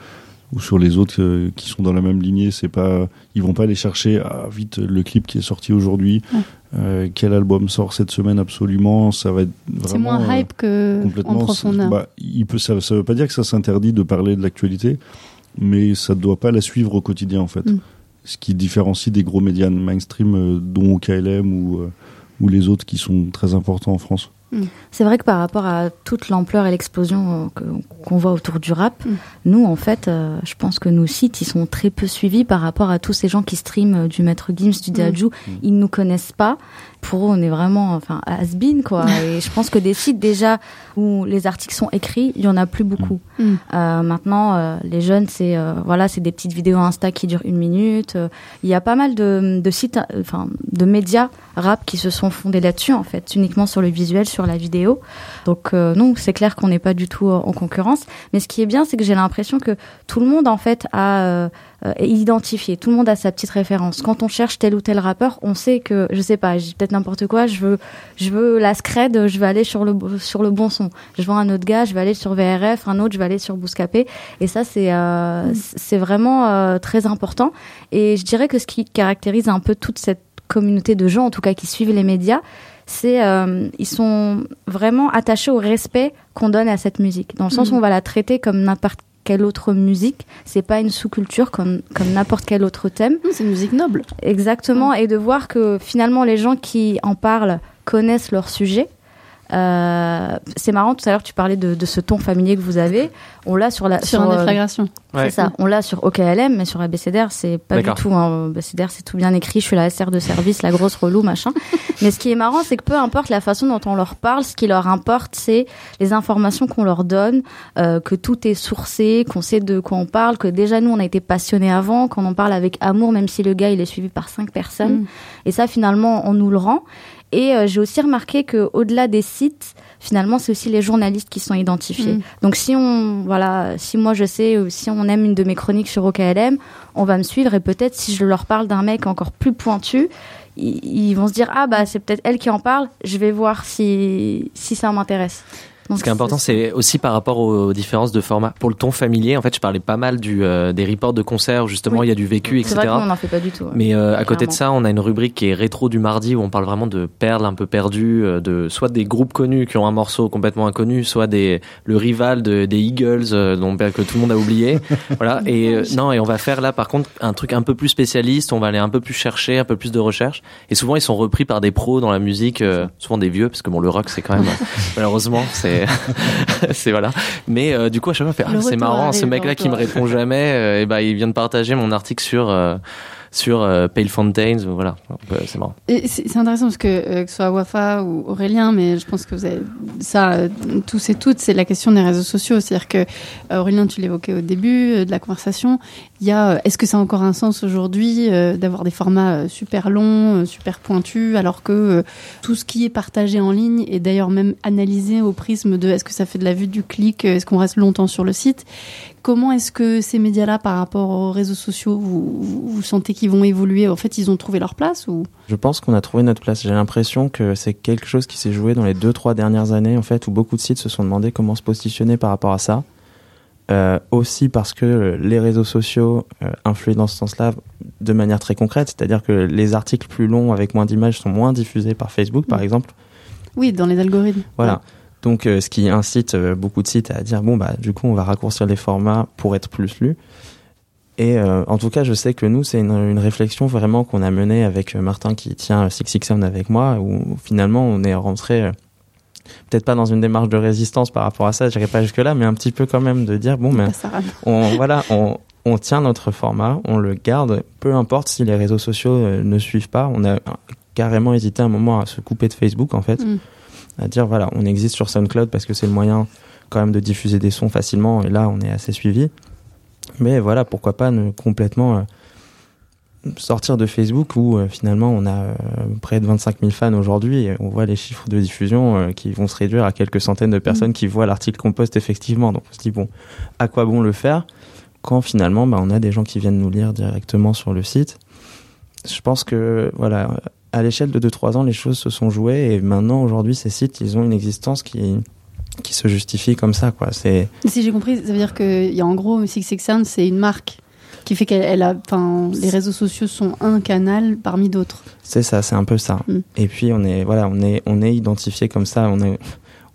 ou sur les autres euh, qui sont dans la même lignée. C'est pas, ils vont pas aller chercher ah, vite le clip qui est sorti aujourd'hui, Ouais. Euh, quel album sort cette semaine absolument? Ça va être C'est vraiment moins euh, hype que en complètement. profondeur. Bah, il peut, ça, ça veut pas dire que ça s'interdit de parler de l'actualité, mais ça ne doit pas la suivre au quotidien en fait. Mm. Ce qui différencie des gros médias mainstream, euh, dont KLM ou ou les autres qui sont très importants en France. C'est vrai que par rapport à toute l'ampleur et l'explosion euh, qu'on voit autour du rap, Mm. nous, en fait, euh, je pense que nos sites, ils sont très peu suivis par rapport à tous ces gens qui streament euh, du Maître Gims, du Dajou. Ils nous connaissent pas. Pour eux, on est vraiment, enfin, has-been, quoi. [LAUGHS] et je pense que des sites, déjà, où les articles sont écrits, il y en a plus beaucoup. Mm. Euh, maintenant, euh, les jeunes, c'est euh, voilà, c'est des petites vidéos Insta qui durent une minute. Euh, Il y a pas mal de, de sites, euh, enfin, de médias rap qui se sont fondés là-dessus, en fait, uniquement sur le visuel, sur la vidéo. Donc euh, non, c'est clair qu'on n'est pas du tout en concurrence. Mais ce qui est bien, c'est que j'ai l'impression que tout le monde, en fait, a euh, euh, est identifié. Tout le monde a sa petite référence. Quand on cherche tel ou tel rappeur, on sait que, je sais pas, j'ai peut-être n'importe quoi. Je veux, je veux la scred, je vais aller sur le sur le bon son. Je vois un autre gars, je vais aller sur VRF, un autre, je vais aller sur Bouscapé. Et ça, c'est euh, c'est vraiment euh, très important. Et je dirais que ce qui caractérise un peu toute cette communauté de gens, en tout cas qui suivent les médias, c'est euh, ils sont vraiment attachés au respect qu'on donne à cette musique, dans le sens où on va la traiter comme n'importe quelle autre musique. C'est pas une sous-culture comme comme n'importe quel autre thème. Mmh, C'est une musique noble. Exactement, et de voir que finalement les gens qui en parlent connaissent leur sujet. Euh, c'est marrant, tout à l'heure tu parlais de, de ce ton familier que vous avez. On l'a sur la Sur un euh, déflagration. Ouais. c'est ça. On l'a sur OKLM, mais sur ABCDR, c'est pas du tout. Hein. ABCDR, c'est tout bien écrit. Je suis la SR de service, la grosse relou, machin. [LAUGHS] mais ce qui est marrant, c'est que peu importe la façon dont on leur parle, ce qui leur importe, c'est les informations qu'on leur donne, euh, que tout est sourcé, qu'on sait de quoi on parle, que déjà nous, on a été passionnés avant, qu'on en parle avec amour, même si le gars, il est suivi par cinq personnes. Mm. Et ça, finalement, on nous le rend. Et euh, j'ai aussi remarqué que au-delà des sites, finalement, c'est aussi les journalistes qui sont identifiés. Mm. Donc si on, voilà, si moi je sais, ou si on aime une de mes chroniques sur OKLM, on va me suivre et peut-être si je leur parle d'un mec encore plus pointu, ils, ils vont se dire ah bah c'est peut-être elle qui en parle, je vais voir si si ça m'intéresse. Donc, Ce qui est important, c'est aussi par rapport aux différences de format. Pour le ton familier, en fait, je parlais pas mal du, euh, des reports de concerts justement Oui. il y a du vécu, etc. vrai qu'on n'en fait pas du tout. ouais. Mais euh, à côté de ça, on a une rubrique qui est rétro du mardi où on parle vraiment de perles un peu perdues, euh, de soit des groupes connus qui ont un morceau complètement inconnu, soit des le rival de, des Eagles euh, dont que tout le monde a oublié. [LAUGHS] voilà. Et euh, non, et on va faire là par contre un truc un peu plus spécialiste. On va aller un peu plus chercher, un peu plus de recherche. Et souvent ils sont repris par des pros dans la musique, euh, souvent des vieux parce que bon le rock c'est quand même [LAUGHS] malheureusement c'est [LAUGHS] c'est voilà. Mais euh, du coup à chaque fois on fait, ah, c'est marrant, ce arrive, mec là le qui me répond jamais. euh, et ben il vient de partager mon article sur euh, sur euh, Pale Fountains, voilà, euh, c'est marrant. C'est intéressant parce que, euh, que ce soit Wafa ou Aurélien, mais je pense que vous avez ça euh, tous et toutes, c'est la question des réseaux sociaux. C'est-à-dire que Aurélien, tu l'évoquais au début de la conversation, il y a est-ce que ça a encore un sens aujourd'hui d'avoir des formats super longs, super pointus, alors que tout ce qui est partagé en ligne est d'ailleurs même analysé au prisme de est-ce que ça fait de la vue du clic, est-ce qu'on reste longtemps sur le site? Comment est-ce que ces médias-là, par rapport aux réseaux sociaux, vous, sentez qu'ils vont évoluer? En fait, ils ont trouvé leur place ou? Je pense qu'on a trouvé notre place. J'ai l'impression que c'est quelque chose qui s'est joué dans les deux trois dernières années, en fait, où beaucoup de sites se sont demandé comment se positionner par rapport à ça. Euh, aussi parce que les réseaux sociaux euh, influent dans ce sens-là de manière très concrète, c'est-à-dire que les articles plus longs avec moins d'images sont moins diffusés par Facebook, par Mm. exemple. Oui, dans les algorithmes. Voilà. Donc, euh, ce qui incite euh, beaucoup de sites à dire bon bah du coup on va raccourcir les formats pour être plus lus. Et euh, en tout cas, je sais que nous c'est une, une réflexion vraiment qu'on a menée avec Martin qui tient Six Six Sound avec moi, où finalement on est rentré peut-être pas dans une démarche de résistance par rapport à ça, j'irai pas jusque là, mais un petit peu quand même de dire bon mais [LAUGHS] on voilà on on tient notre format, on le garde, peu importe si les réseaux sociaux ne suivent pas. On a carrément hésité un moment à se couper de Facebook en fait Mm. À dire voilà, on existe sur SoundCloud parce que c'est le moyen quand même de diffuser des sons facilement et là on est assez suivi. Mais voilà, pourquoi pas ne complètement euh, sortir de Facebook où euh, finalement on a euh, près de 25 000 fans aujourd'hui et on voit les chiffres de diffusion euh, qui vont se réduire à quelques centaines de personnes qui voient l'article qu'on poste effectivement. Donc on se dit bon, à quoi bon le faire quand finalement bah, on a des gens qui viennent nous lire directement sur le site? Je pense que voilà, à l'échelle de 2-3 ans, les choses se sont jouées et maintenant, aujourd'hui, ces sites, ils ont une existence qui, qui se justifie comme ça, quoi. C'est, Si j'ai compris, ça veut dire qu'il y a en gros Six Six Sound, c'est une marque qui fait qu'elle elle a, enfin, les réseaux sociaux sont un canal parmi d'autres. c'est ça, c'est un peu ça. Mm. Et puis, on est, voilà, on est, on est identifié comme ça. On est,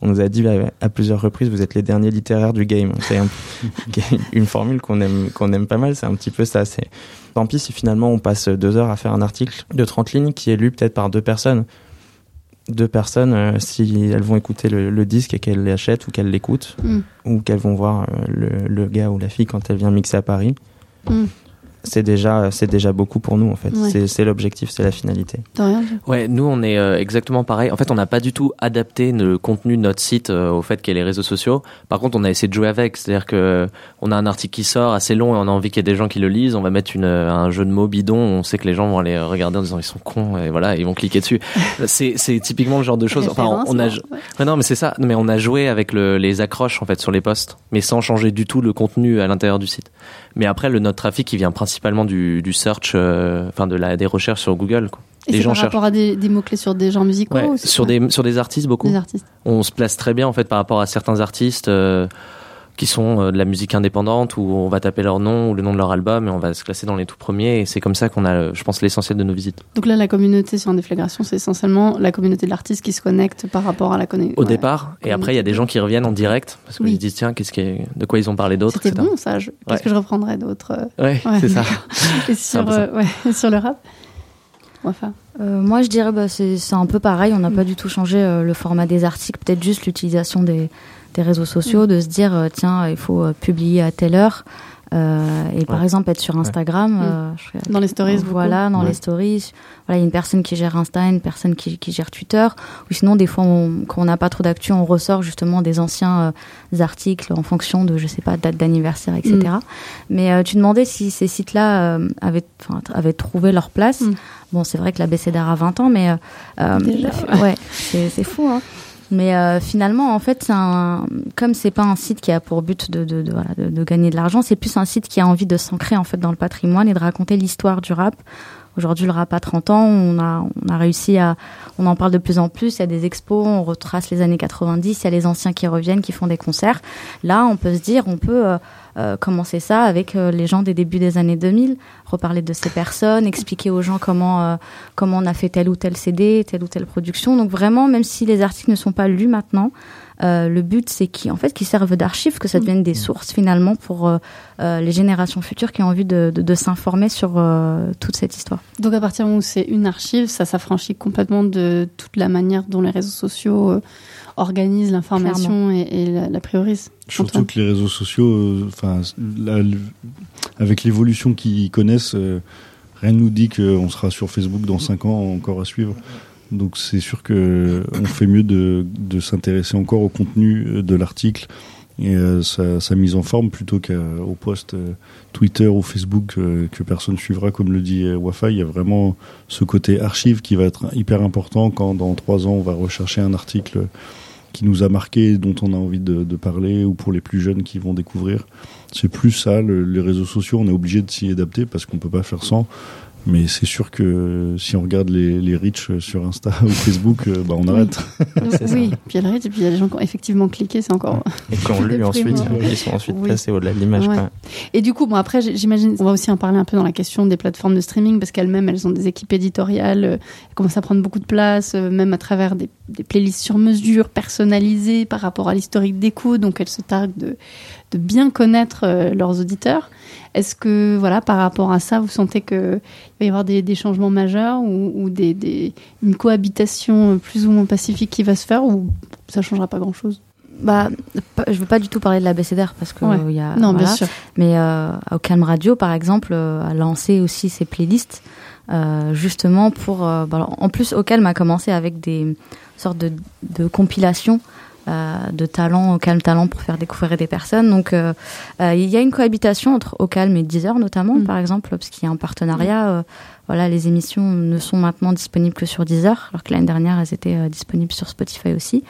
on nous a dit à, à plusieurs reprises, vous êtes les derniers littéraires du game. C'est un- [LAUGHS] une formule qu'on aime, qu'on aime pas mal. C'est un petit peu ça. C'est, tant pis si finalement on passe deux heures à faire un article de 30 lignes qui est lu peut-être par deux personnes. Deux personnes, euh, si elles vont écouter le, le disque et qu'elles l'achètent ou qu'elles l'écoutent, Mm. ou qu'elles vont voir euh, le, le gars ou la fille quand elle vient mixer à Paris, Mm. C'est déjà, c'est déjà beaucoup pour nous en fait. Ouais. C'est, l'objectif, c'est la finalité. T'as rien Ouais, nous on est euh, exactement pareil. En fait, on n'a pas du tout adapté le contenu de notre site euh, au fait qu'il y ait les réseaux sociaux. Par contre, on a essayé de jouer avec, c'est-à-dire que on a un article qui sort assez long et on a envie qu'il y ait des gens qui le lisent. On va mettre une, euh, un jeu de mots bidon. On sait que les gens vont aller regarder en disant ils sont cons et voilà, ils vont cliquer dessus. [LAUGHS] c'est, c'est typiquement le genre de choses. Enfin, on, on a, Référence, ouais. Ouais, non, mais c'est ça. Non, Mais on a joué avec le, les accroches en fait sur les posts, mais sans changer du tout le contenu à l'intérieur du site. Mais après, le notre trafic, il vient principalement du, du search, euh, enfin de la des recherches sur Google. Quoi. Et les gens par cherchent. rapport à des, des mots-clés sur des genres musicaux Ouais, ou sur des sur des artistes beaucoup. des artistes. On se place très bien en fait par rapport à certains artistes. Euh, qui sont euh, de la musique indépendante où on va taper leur nom ou le nom de leur album et on va se classer dans les tout premiers et c'est comme ça qu'on a je pense l'essentiel de nos visites. Donc là la communauté sur Indéflagration c'est essentiellement la communauté de l'artiste qui se connecte par rapport à la connexion. Au départ et après il y a des gens qui reviennent en direct parce qu'ils disent tiens qu'est-ce qui est... de quoi ils ont parlé d'autres C'était bon ça, qu'est-ce que je reprendrais d'autres Ouais, c'est ça. [LAUGHS] et sur, euh, [LAUGHS] sur le rap euh, moi, je dirais bah, c'est un peu pareil. On n'a mm. pas du tout changé le format des articles, peut-être juste l'utilisation des, des réseaux sociaux, mm. de se dire euh, tiens, il faut euh, publier à telle heure. Euh, et par exemple être sur Instagram mm. euh, dans les stories voilà dans les stories. Voilà il y a une personne qui gère Insta une personne qui, qui gère Twitter. Ou sinon des fois on, quand on n'a pas trop d'actu on ressort justement des anciens euh, articles en fonction de je sais pas date d'anniversaire etc mm. mais tu demandais si ces sites là avaient avaient trouvé leur place. Bon c'est vrai que la BCDR a 20 ans mais ouais c'est fou hein mais euh, finalement, en fait, un, comme c'est pas un site qui a pour but de, de, gagner de l'argent, c'est plus un site qui a envie de s'ancrer en fait dans le patrimoine et de raconter l'histoire du rap. Aujourd'hui, le rap a 30 ans, on a, réussi à, on en parle de plus en plus. Il y a des expos, on retrace les années 90, il y a les anciens qui reviennent, qui font des concerts. Là, on peut se dire, on peut euh, euh, commencer ça avec euh, les gens des débuts des années 2000, reparler de ces personnes, expliquer aux gens comment comment on a fait tel ou tel CD, telle ou telle production. Donc vraiment, même si les articles ne sont pas lus maintenant, le but c'est qu'ils en fait qu'ils servent d'archives, que ça devienne des sources finalement pour les générations futures qui ont envie de, de, de s'informer sur toute cette histoire. Donc à partir du moment où c'est une archive, ça s'affranchit complètement de toute la manière dont les réseaux sociaux organisent l'information et, la, la, priorise. Surtout que les réseaux sociaux, euh, enfin, avec l'évolution qu'ils connaissent, euh, rien ne nous dit qu'on sera sur Facebook dans 5 ans encore à suivre. Donc c'est sûr que on fait mieux de, de s'intéresser encore au contenu euh, de l'article et sa, sa, mise en forme plutôt qu'au post Twitter ou Facebook que personne suivra comme le dit Wafa. Il y a vraiment ce côté archive qui va être hyper important quand dans trois ans on va rechercher un article qui nous a marqué, dont on a envie de, parler, ou pour les plus jeunes qui vont découvrir. C'est plus ça, les réseaux sociaux, on est obligé de s'y adapter parce qu'on peut pas faire sans. Mais c'est sûr que si on regarde les, les reach sur Insta [LAUGHS] ou Facebook, euh, bah on arrête. oui, puis il y a le reach, et puis il y a des gens qui ont effectivement cliqué, c'est encore. Et qui ont lu [LAUGHS] ensuite, ils sont ensuite passés au-delà de l'image. Et du coup, bon, après, j'imagine, on va aussi en parler un peu dans la question des plateformes de streaming, parce qu'elles-mêmes, elles ont des équipes éditoriales, euh, elles commencent à prendre beaucoup de place, euh, même à travers des, des playlists sur mesure, personnalisées par rapport à l'historique d'écoute, donc elles se targuent de, de bien connaître leurs auditeurs. Est-ce que, voilà, par rapport à ça, vous sentez qu'il va y avoir des, changements majeurs ou, des, une cohabitation plus ou moins pacifique qui va se faire ou ça ne changera pas grand-chose? Bah, je veux pas du tout parler de la BCDR parce que il y a non bien sûr. Mais euh, au Calme Radio par exemple euh, a lancé aussi ses playlists euh, justement pour bah, en plus au Calme a commencé avec des sortes de, de compilations euh, de talent, au calme talent pour faire découvrir des personnes. Donc euh, euh, il y a une cohabitation entre au calme et Deezer notamment, mm. par exemple, parce qu'il y a un partenariat. voilà, les émissions ne sont maintenant disponibles que sur Deezer, alors que l'année dernière elles étaient disponibles sur Spotify aussi.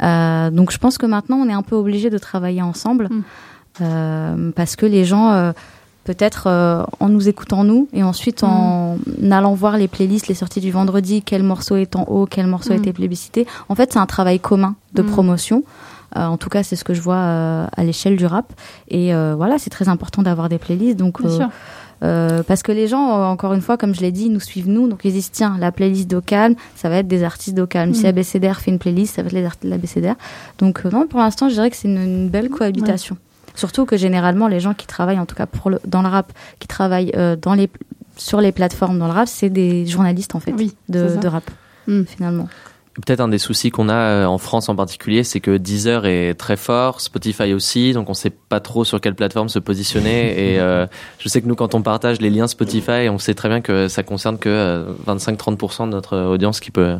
donc je pense que maintenant on est un peu obligé de travailler ensemble. Mm. parce que les gens peut-être euh, en nous écoutant nous et ensuite en mm. allant voir les playlists, les sorties du vendredi, quel morceau est en haut, quel morceau a mm. été plébiscité. En fait, c'est un travail commun de mm. promotion. Euh, en tout cas, c'est ce que je vois euh, à l'échelle du rap. Et voilà, c'est très important d'avoir des playlists. Donc, parce que les gens, encore une fois, comme je l'ai dit, nous suivent nous. Donc ils disent tiens, la playlist d'Ocalm, ça va être des artistes d'Ocalm. Si ABCDR fait une playlist, ça va être les artistes de l'ABCDR. Donc non, pour l'instant, je dirais que c'est une, belle cohabitation. Surtout que généralement, les gens qui travaillent, en tout cas pour le, dans le rap, qui travaillent euh, dans les, sur les plateformes dans le rap, c'est des journalistes en fait de, de, rap, hmm. finalement. Peut-être un des soucis qu'on a euh, en France en particulier, c'est que Deezer est très fort, Spotify aussi, donc on sait pas trop sur quelle plateforme se positionner. [LAUGHS] et euh, je sais que nous, quand on partage les liens Spotify, on sait très bien que ça concerne que 25-30% de notre audience qui peut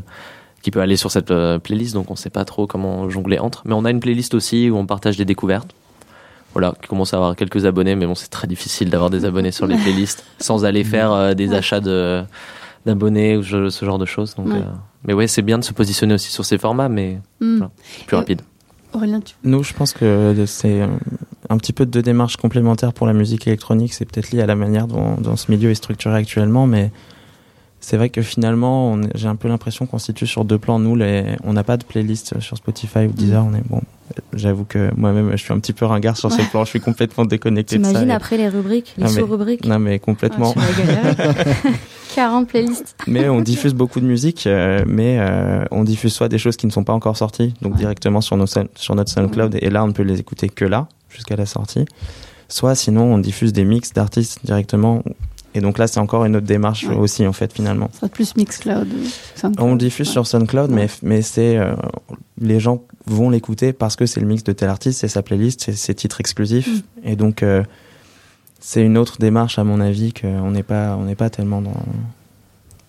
qui peut aller sur cette playlist, donc on sait pas trop comment jongler entre. Mais on a une playlist aussi où on partage des découvertes voilà, qui commence à avoir quelques abonnés, mais bon, c'est très difficile d'avoir des abonnés sur les playlists [LAUGHS] sans aller faire euh, des achats de d'abonnés ou ce genre de choses. Donc, euh, mais ouais, c'est bien de se positionner aussi sur ces formats, mais mm. plus rapide. Aurélien, tu... Nous, je pense que c'est un petit peu de deux démarches complémentaires pour la musique électronique. C'est peut-être lié à la manière dont, dont, ce milieu est structuré actuellement, mais c'est vrai que finalement, j'ai un peu l'impression qu'on situe sur deux plans. Nous, les, on n'a pas de playlist sur Spotify ou Deezer. On est bon. j'avoue que moi-même, je suis un petit peu ringard sur ce plan. Je suis complètement déconnecté de ça. T'imagines et- après les rubriques, les Ah, sous-rubriques Non, mais complètement. Ah, tu vas galérer. 40 [LAUGHS] playlists. mais on diffuse [LAUGHS] beaucoup de musique, euh, mais euh, on diffuse soit des choses qui ne sont pas encore sorties, donc Ouais. directement sur, nos, sound- sur notre SoundCloud, et là on ne peut les écouter que là, jusqu'à la sortie. Soit sinon on diffuse des mix d'artistes directement, et donc là c'est encore une autre démarche Ouais. aussi en fait finalement. Ça plus Mixcloud. ou SoundCloud. On diffuse Ouais. sur SoundCloud, mais, mais c'est euh, les gens vont l'écouter parce que c'est le mix de tel artiste, c'est sa playlist, c'est ses titres exclusifs, Mm. et donc euh, c'est une autre démarche à mon avis qu'on n'est pas on n'est pas tellement dans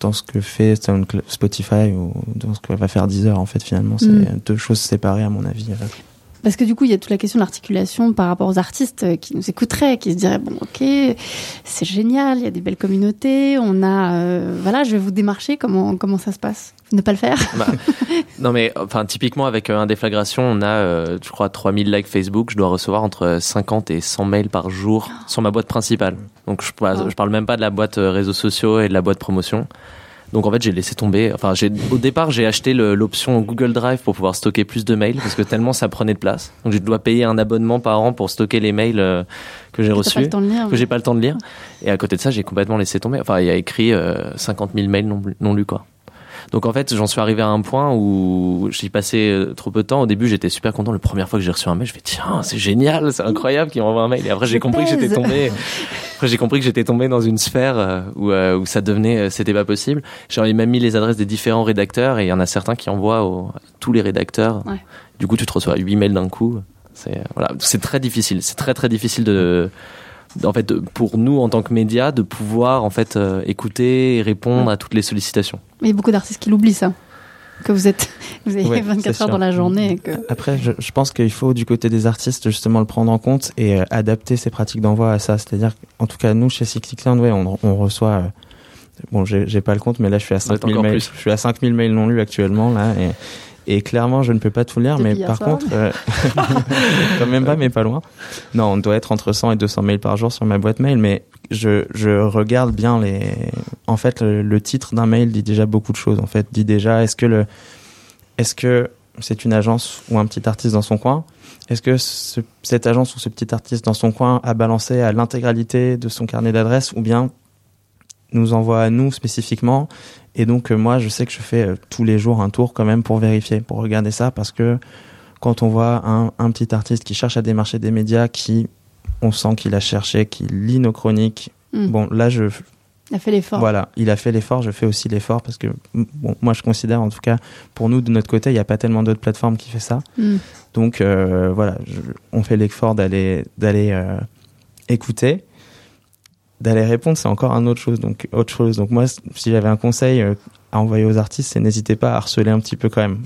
dans ce que fait SoundCloud- Spotify ou dans ce que va faire Deezer en fait finalement c'est Mm. deux choses séparées à mon avis. Parce que du coup, il y a toute la question de l'articulation par rapport aux artistes euh, qui nous écouteraient, qui se diraient bon, ok, c'est génial, il y a des belles communautés, on a, euh, voilà, je vais vous démarcher. Comment comment ça se passe? Ne pas le faire? Bah, [LAUGHS] non mais enfin typiquement avec euh, un déflagration, on a euh, je crois 3000 likes Facebook, je dois recevoir entre 50 et 100 mails par jour sur ma boîte principale. Donc je, parle- Ah. je parle même pas de la boîte réseaux sociaux et de la boîte promotion. Donc en fait, j'ai laissé tomber. Enfin, j'ai au départ, j'ai acheté l'option Google Drive pour pouvoir stocker plus de mails parce que tellement ça prenait de place. Donc je dois payer un abonnement par an pour stocker les mails euh, que j'ai reçus le temps de lire. que j'ai pas le temps de lire. Et à côté de ça, j'ai complètement laissé tomber. Enfin, il y a écrit euh, 50 000 mails non, non lus, quoi. Donc en fait, j'en suis arrivé à un point où j'y passais euh, trop peu de temps. Au début, j'étais super content. La première fois que j'ai reçu un mail, je fais tiens, c'est génial, c'est incroyable qu'il m'envoie un mail. Et après, j'ai compris que j'étais tombé. Après, j'ai compris que j'étais tombé dans une sphère euh, où, euh, où ça devenait, c'était pas possible. J'ai même mis les adresses des différents rédacteurs et il y en a certains qui envoient aux, à tous les rédacteurs. Ouais. Du coup, tu te reçois 8 mails d'un coup. C'est voilà, c'est très difficile. C'est très très difficile de en fait pour nous en tant que médias de pouvoir en fait euh, écouter et répondre Ouais. à toutes les sollicitations. Mais il y a beaucoup d'artistes qui l'oublient ça. Que vous êtes, [LAUGHS] vous avez Ouais, 24 c'est heures dans la journée. Et que... Après, je, je pense qu'il faut du côté des artistes justement le prendre en compte et euh, adapter ses pratiques d'envoi à ça. C'est-à-dire, en tout cas, nous chez Six Sound, ouais, on, on reçoit. euh, bon, j'ai pas le compte, mais là, je suis à Vous êtes 5000 encore mails. plus. Je suis à 5000 mails non lus actuellement là. Et, et clairement, je ne peux pas tout lire, Depuis mais par soir. contre, euh, [LAUGHS] quand même pas, mais pas loin. Non, on doit être entre 100 et 200 mails par jour sur ma boîte mail, mais je, je regarde bien les. En fait, le, le titre d'un mail dit déjà beaucoup de choses. En fait, dit déjà est-ce que le, est-ce que c'est une agence ou un petit artiste dans son coin? Est-ce que ce- cette agence ou ce petit artiste dans son coin a balancé à l'intégralité de son carnet d'adresses ou bien nous envoie à nous spécifiquement Et donc euh, moi, je sais que je fais euh, tous les jours un tour quand même pour vérifier, pour regarder ça, parce que quand on voit un, un petit artiste qui cherche à démarcher des médias, qui on sent qu'il a cherché, qui lit nos chroniques. Hmm. Bon, là, je, Il a fait l'effort. voilà, il a fait l'effort, je fais aussi l'effort parce que, bon, moi je considère en tout cas, pour nous de notre côté, il n'y a pas tellement d'autres plateformes qui fait ça. Hmm. Donc euh, voilà, je- on fait l'effort d'aller d'aller euh, écouter, d'aller répondre, c'est encore un autre chose. Donc autre chose. Donc moi, si j'avais un conseil euh, à envoyer aux artistes, c'est n'hésitez pas à harceler un petit peu quand même.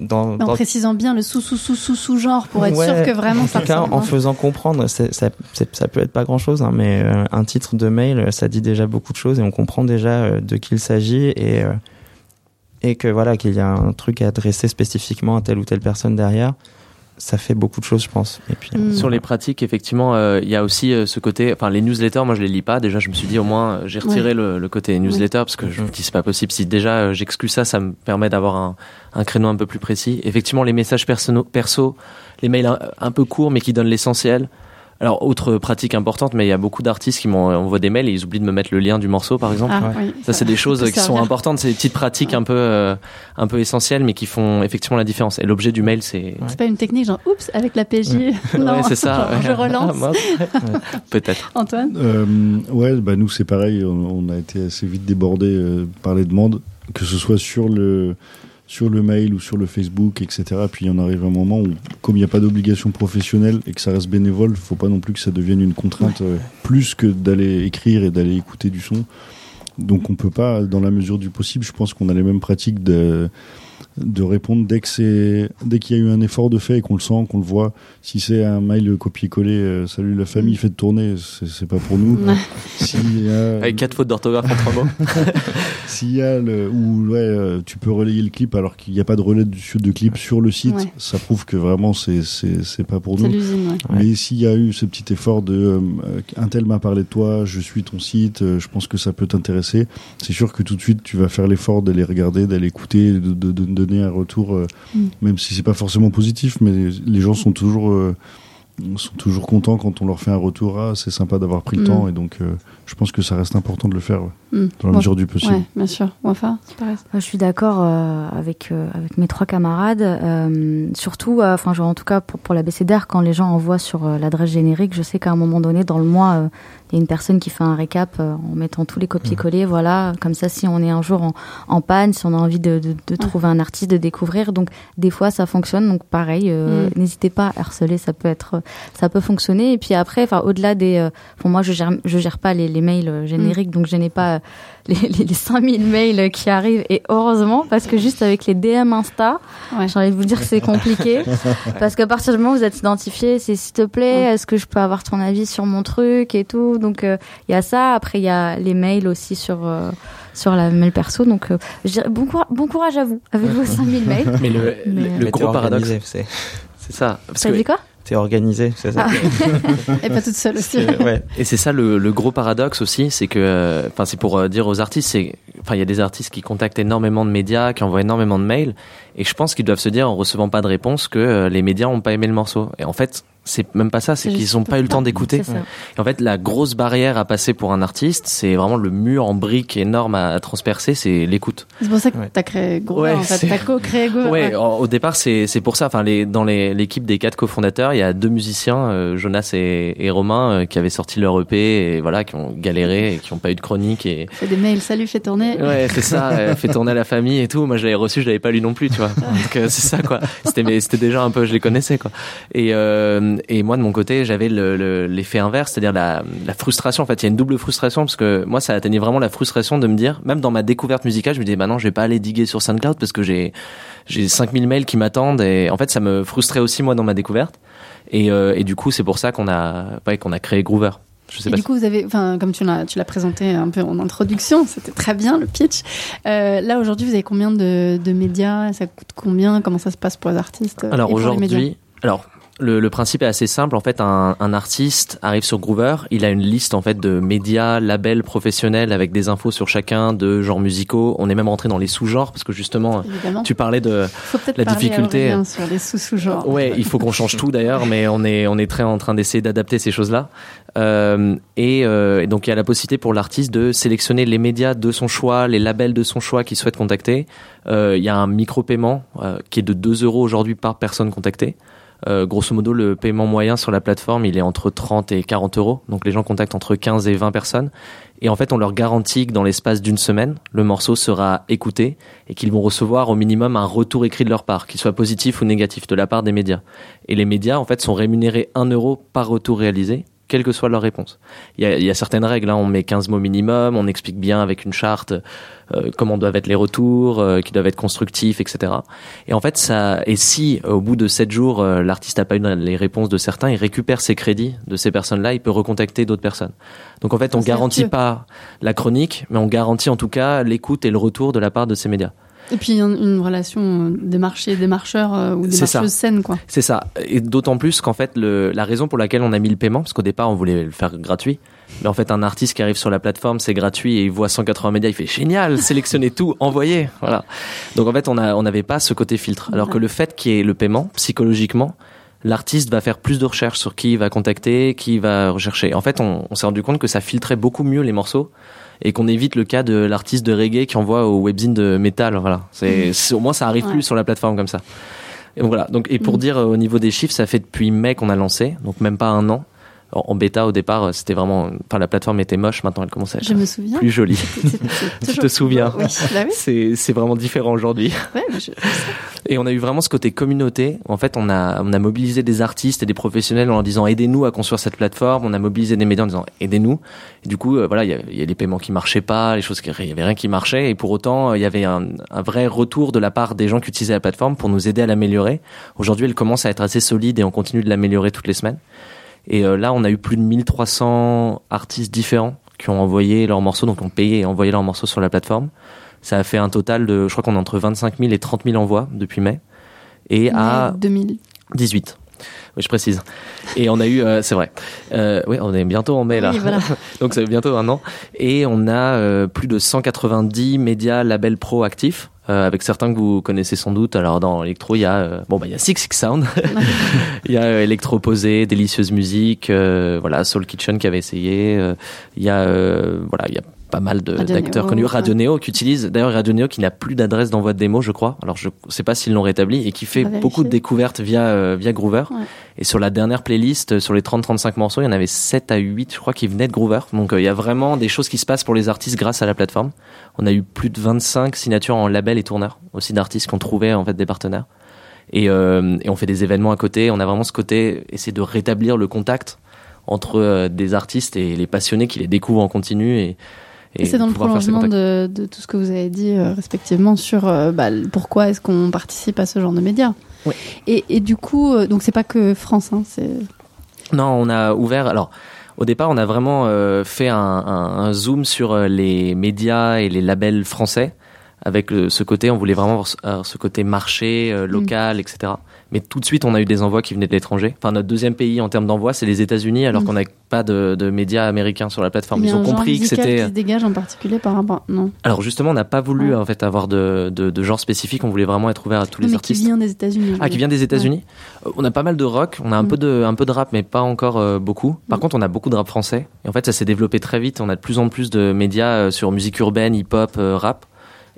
Dans, en précisant bien le sous sous sous sous sous genre pour être Ouais, sûr que vraiment en ça tout cas, en hein. faisant comprendre, ça, ça peut être pas grand chose, mais euh, un titre de mail, ça dit déjà beaucoup de choses et on comprend déjà euh, de qui il s'agit et, euh, et que voilà, qu'il y a un truc à adresser spécifiquement à telle ou telle personne derrière. Ça fait beaucoup de choses, je pense. Et puis, Mm. Sur les pratiques, effectivement, euh, il y a aussi euh, ce côté. Enfin, les newsletters, moi, je les lis pas. Déjà, je me suis dit au moins, euh, j'ai retiré Ouais. le, le côté newsletter parce que je me dis c'est pas possible. Si déjà euh, j'exclus ça, ça me permet d'avoir un, un créneau un peu plus précis. Effectivement, les messages perso, les mails un, un peu courts mais qui donnent l'essentiel. Alors, autre pratique importante, mais il y a beaucoup d'artistes qui m'envoient des mails et ils oublient de me mettre le lien du morceau, par exemple. Ah, Ouais. oui, Ça, c'est des choses qui sont importantes, c'est des petites pratiques un peu, euh, un peu essentielles, mais qui font effectivement la différence. Et l'objet du mail, c'est C'est pas une technique genre oups avec la PJ. [LAUGHS] non, Ouais, c'est ça. genre, je relance. Ah. Peut-être. Antoine. Euh, ouais, bah nous c'est pareil, on, on a été assez vite débordé euh, par les demandes, que ce soit sur le sur le mail ou sur le Facebook, etc. Puis il y en arrive un moment où, comme il n'y a pas d'obligation professionnelle et que ça reste bénévole, faut pas non plus que ça devienne une contrainte euh, plus que d'aller écrire et d'aller écouter du son. Donc on peut pas, dans la mesure du possible, je pense qu'on a les mêmes pratiques de de répondre dès que c'est dès qu'il y a eu un effort de fait et qu'on le sent, qu'on le voit. Si c'est un mail copier-coller, euh, salut la famille, faites tourner, c'est c'est pas pour nous. A, Avec quatre fautes d'orthographe en trois mots. [LAUGHS] s'il y a le, ou ouais, euh, tu peux relayer le clip alors qu'il n'y a pas de relais de, de clip sur le site, Ouais. ça prouve que vraiment c'est c'est c'est pas pour nous. ouais. Mais s'il y a eu ce petit effort de euh, un tel m'a parlé de toi, je suis ton site, euh, je pense que ça peut t'intéresser. C'est sûr que tout de suite tu vas faire l'effort d'aller regarder, d'aller écouter, de, de, de, de donner un retour, euh, Mm. même si c'est pas forcément positif, mais les gens sont toujours euh, sont toujours contents quand on leur fait un retour. Ah, c'est sympa d'avoir pris le Mm. temps, et donc euh, je pense que ça reste important de le faire ouais, Hmm. dans la Bon, mesure du possible. Ouais, bien sûr. Enfin, pareil. Euh, Je suis d'accord euh, avec euh, avec mes trois camarades. Euh, surtout, enfin, en tout cas pour, pour la BCDR, quand les gens envoient sur euh, l'adresse générique, je sais qu'à un moment donné dans le mois, euh, il y a une personne qui fait un récap euh, en mettant tous les copier-coller. Voilà, comme ça, si on est un jour en, en panne, si on a envie de, de, de trouver un artiste, de découvrir, donc des fois ça fonctionne. Donc pareil, euh, Mm. n'hésitez pas à harceler, ça peut être, ça peut fonctionner. Et puis après, enfin au-delà des, euh, bon, moi je gère, je gère pas les, les mails euh, génériques, donc je n'ai pas euh, les, les, les 5000 mails qui arrivent et heureusement parce que juste avec les DM Insta, Ouais. j'ai envie de vous dire que c'est compliqué [LAUGHS] parce qu'à partir du moment où vous êtes identifié, c'est s'il te plaît, Ouais. est-ce que je peux avoir ton avis sur mon truc et tout? Donc euh, il y a ça. Après il y a les mails aussi sur euh, sur la mail perso. Donc euh, je dirais bon, courage, bon courage à vous avec vos 5000 mails. [LAUGHS] Mais le, Mais- le, le gros paradoxe, organisé, c'est ça. Parce Ça que- dit quoi? T'es organisé, c'est ça. [LAUGHS] Et pas toute seule aussi. Ouais. Et c'est ça le, le gros paradoxe aussi, c'est que, euh, enfin, c'est pour euh, dire aux artistes, c'est, enfin, il y a des artistes qui contactent énormément de médias, qui envoient énormément de mails, et je pense qu'ils doivent se dire en recevant pas de réponse que euh, les médias ont pas aimé le morceau. Et en fait, c'est même pas ça, c'est qu'ils juste ont pas eu le temps d'écouter. En fait, la grosse barrière à passer pour un artiste, c'est vraiment le mur en briques énorme à, à transpercer, c'est l'écoute. C'est pour ça que Ouais. t'as créé Grover, Ouais, en fait. T'as co-créé Grover. Ouais, au départ, c'est c'est pour ça. Enfin, les, dans les- l'équipe des quatre cofondateurs, il y a deux musiciens, euh, Jonas et, et Romain, euh, qui avaient sorti leur EP et voilà, qui ont galéré et qui n'ont pas eu de chronique et Fais des mails, salut, fais tourner. Ouais, c'est ça, euh, fait tourner à la famille et tout. Moi, je l'avais reçu, je l'avais pas lu non plus, tu vois. Donc euh, c'est ça quoi. C'était mais c'était déjà un peu, je les connaissais quoi. Et euh, et moi de mon côté, j'avais le- le- l'effet inverse, c'est-à-dire la, la frustration. En fait, il y a une double frustration parce que moi, ça atteignait vraiment la frustration de me dire, même dans ma découverte musicale, je me disais, bah non, je vais pas aller diguer sur SoundCloud parce que j'ai j'ai 5000 mails qui m'attendent et en fait, ça me frustrait aussi moi dans ma découverte. Et, euh, et du coup, c'est pour ça qu'on a ouais, qu'on a créé Groover. Je sais pas. du coup, vous avez, enfin, comme tu l'as, tu l'as présenté un peu en introduction, c'était très bien le pitch. Euh, là aujourd'hui, vous avez combien de, de médias? Ça coûte combien? Comment ça se passe pour les artistes euh, Alors aujourd'hui, alors le, le principe est assez simple. En fait, un, un artiste arrive sur Groover, il a une liste en fait de médias, labels professionnels avec des infos sur chacun, de genres musicaux. On est même rentré dans les sous-genres parce que justement, Évidemment. tu parlais de. Faut peut-être la à difficulté- sur les sous-sous-genres. Ouais, il faut qu'on change tout d'ailleurs, mais on est on est très en train d'essayer d'adapter ces choses-là. Euh, et, euh, et donc il y a la possibilité pour l'artiste de sélectionner les médias de son choix, les labels de son choix qu'il souhaite contacter. Euh, il y a un micro-paiement euh, qui est de 2 euros aujourd'hui par personne contactée. Euh, grosso modo, le paiement moyen sur la plateforme, il est entre 30 et 40 euros. Donc les gens contactent entre 15 et 20 personnes. Et en fait, on leur garantit que dans l'espace d'une semaine, le morceau sera écouté et qu'ils vont recevoir au minimum un retour écrit de leur part, qu'il soit positif ou négatif, de la part des médias. Et les médias, en fait, sont rémunérés 1 euro par retour réalisé, quelle que soit leur réponse. Il y a, il y a certaines règles, hein. on met 15 mots minimum, on explique bien avec une charte euh, comment doivent être les retours, euh, qui doivent être constructifs, etc. Et en fait, ça, et si euh, au bout de 7 jours, euh, l'artiste n'a pas eu les réponses de certains, il récupère ses crédits de ces personnes-là, il peut recontacter d'autres personnes. Donc en fait, on garantit pas la chronique, mais on garantit en tout cas l'écoute et le retour de la part de ces médias. Et puis une, relation euh, des marchés, des marcheurs euh, ou des marcheuses saines, quoi. C'est ça. Et d'autant plus qu'en fait, le, la raison pour laquelle on a mis le paiement, parce qu'au départ, on voulait le faire gratuit. Mais en fait, un artiste qui arrive sur la plateforme, c'est gratuit et il voit 180 médias, il fait génial, [LAUGHS] sélectionnez tout, envoyez. Voilà. Donc en fait, on a, on n'avait pas ce côté filtre. Alors que le fait qu'il y ait le paiement, psychologiquement, l'artiste va faire plus de recherches sur qui il va contacter, qui il va rechercher. En fait, on, on s'est rendu compte que ça filtrait beaucoup mieux les morceaux et qu'on évite le cas de l'artiste de reggae qui envoie au webzine de métal. Voilà. C'est, c'est- au moins, ça arrive Ouais. plus sur la plateforme comme ça. Et donc voilà. Donc, et pour Mm. dire euh, au niveau des chiffres, ça fait depuis mai qu'on a lancé, donc même pas un an. En, en bêta au départ, euh, c'était vraiment, enfin la plateforme était moche. Maintenant, elle commence à être Je me souviens. plus jolie. [LAUGHS] Tu [LAUGHS] te souviens Oui, bah oui. C'est vraiment différent aujourd'hui. Ouais, je- Et on a eu vraiment ce côté communauté. En fait, on a, on a mobilisé des artistes et des professionnels en leur disant aidez-nous à construire cette plateforme. On a mobilisé des médias en disant aidez-nous. Et du coup, euh, voilà, il y, y a les paiements qui marchaient pas, les choses qui, il y avait rien qui marchait. Et pour autant, euh, il y avait un, un vrai retour de la part des gens qui utilisaient la plateforme pour nous aider à l'améliorer. Aujourd'hui, elle commence à être assez solide et on continue de l'améliorer toutes les semaines. Et euh, là, on a eu plus de 1300 artistes différents qui ont envoyé leurs morceaux, donc ont payé et envoyé leurs morceaux sur la plateforme. Ça a fait un total de, je crois qu'on est entre 25 000 et 30 000 envois depuis mai. Et à Mais 2000. 18. Oui, je précise. Et on a eu, euh, c'est vrai. Euh, oui, on est bientôt en mai là. Oui, voilà. [LAUGHS] Donc ça fait bientôt un an. Et on a euh, plus de 190 médias labels pro actifs. Euh, avec certains que vous connaissez sans doute. Alors dans l'électro, il y a euh, bon bah il y a Six Six Sound, [LAUGHS] il y a euh, Electro Posé, Délicieuse Musique, voilà Soul Kitchen qui avait essayé. Il y a voilà il y a pas mal d'acteurs connus. Radio Néo qui utilise d'ailleurs Radio Néo qui n'a plus d'adresse d'envoi de démo, je crois. Alors je sais pas s'ils l'ont rétabli et qui fait beaucoup de découvertes via euh, via Groover. Ouais. Et sur la dernière playlist, euh, sur les 30-35 morceaux, il y en avait 7 à 8, je crois, qui venaient de Groover. Donc euh, il y a vraiment des choses qui se passent pour les artistes grâce à la plateforme. On a eu plus de 25 signatures en label et tourneurs, aussi d'artistes qui ont trouvé en fait des partenaires. Et, euh, et on fait des événements à côté. On a vraiment ce côté, essayer de rétablir le contact entre des artistes et les passionnés qui les découvrent en continu. Et, Et c'est dans le prolongement de, de tout ce que vous avez dit euh, respectivement sur euh, bah, pourquoi est-ce qu'on participe à ce genre de médias. Oui. Et, et du coup, euh, donc c'est pas que France, hein, c'est Non, on a ouvert. Alors, au départ, on a vraiment euh, fait un, un- un zoom sur les médias et les labels français. Avec ce côté, on voulait vraiment avoir ce, côté marché, euh, local, etc. Mais tout de suite, on a eu des envois qui venaient de l'étranger. Enfin, notre deuxième pays en termes d'envoi, c'est les États-Unis, alors Mm. qu'on n'a pas de, de médias américains sur la plateforme. il y Ils ont genre compris que c'était. qui se dégage en particulier par rapport. Non, Alors justement, on n'a pas voulu Ouais. en fait avoir de, de, de genre spécifique. On voulait vraiment être ouvert à tous Non, les mais artistes. qui vient des États-Unis. Ah, qui vient des États-Unis. Euh, On a pas mal de rock, on a un Mm. peu de un peu de rap, mais pas encore euh, beaucoup. Par Mm. contre, on a beaucoup de rap français. Et en fait, ça s'est développé très vite. On a de plus en plus de médias euh, sur musique urbaine, hip-hop, euh, rap.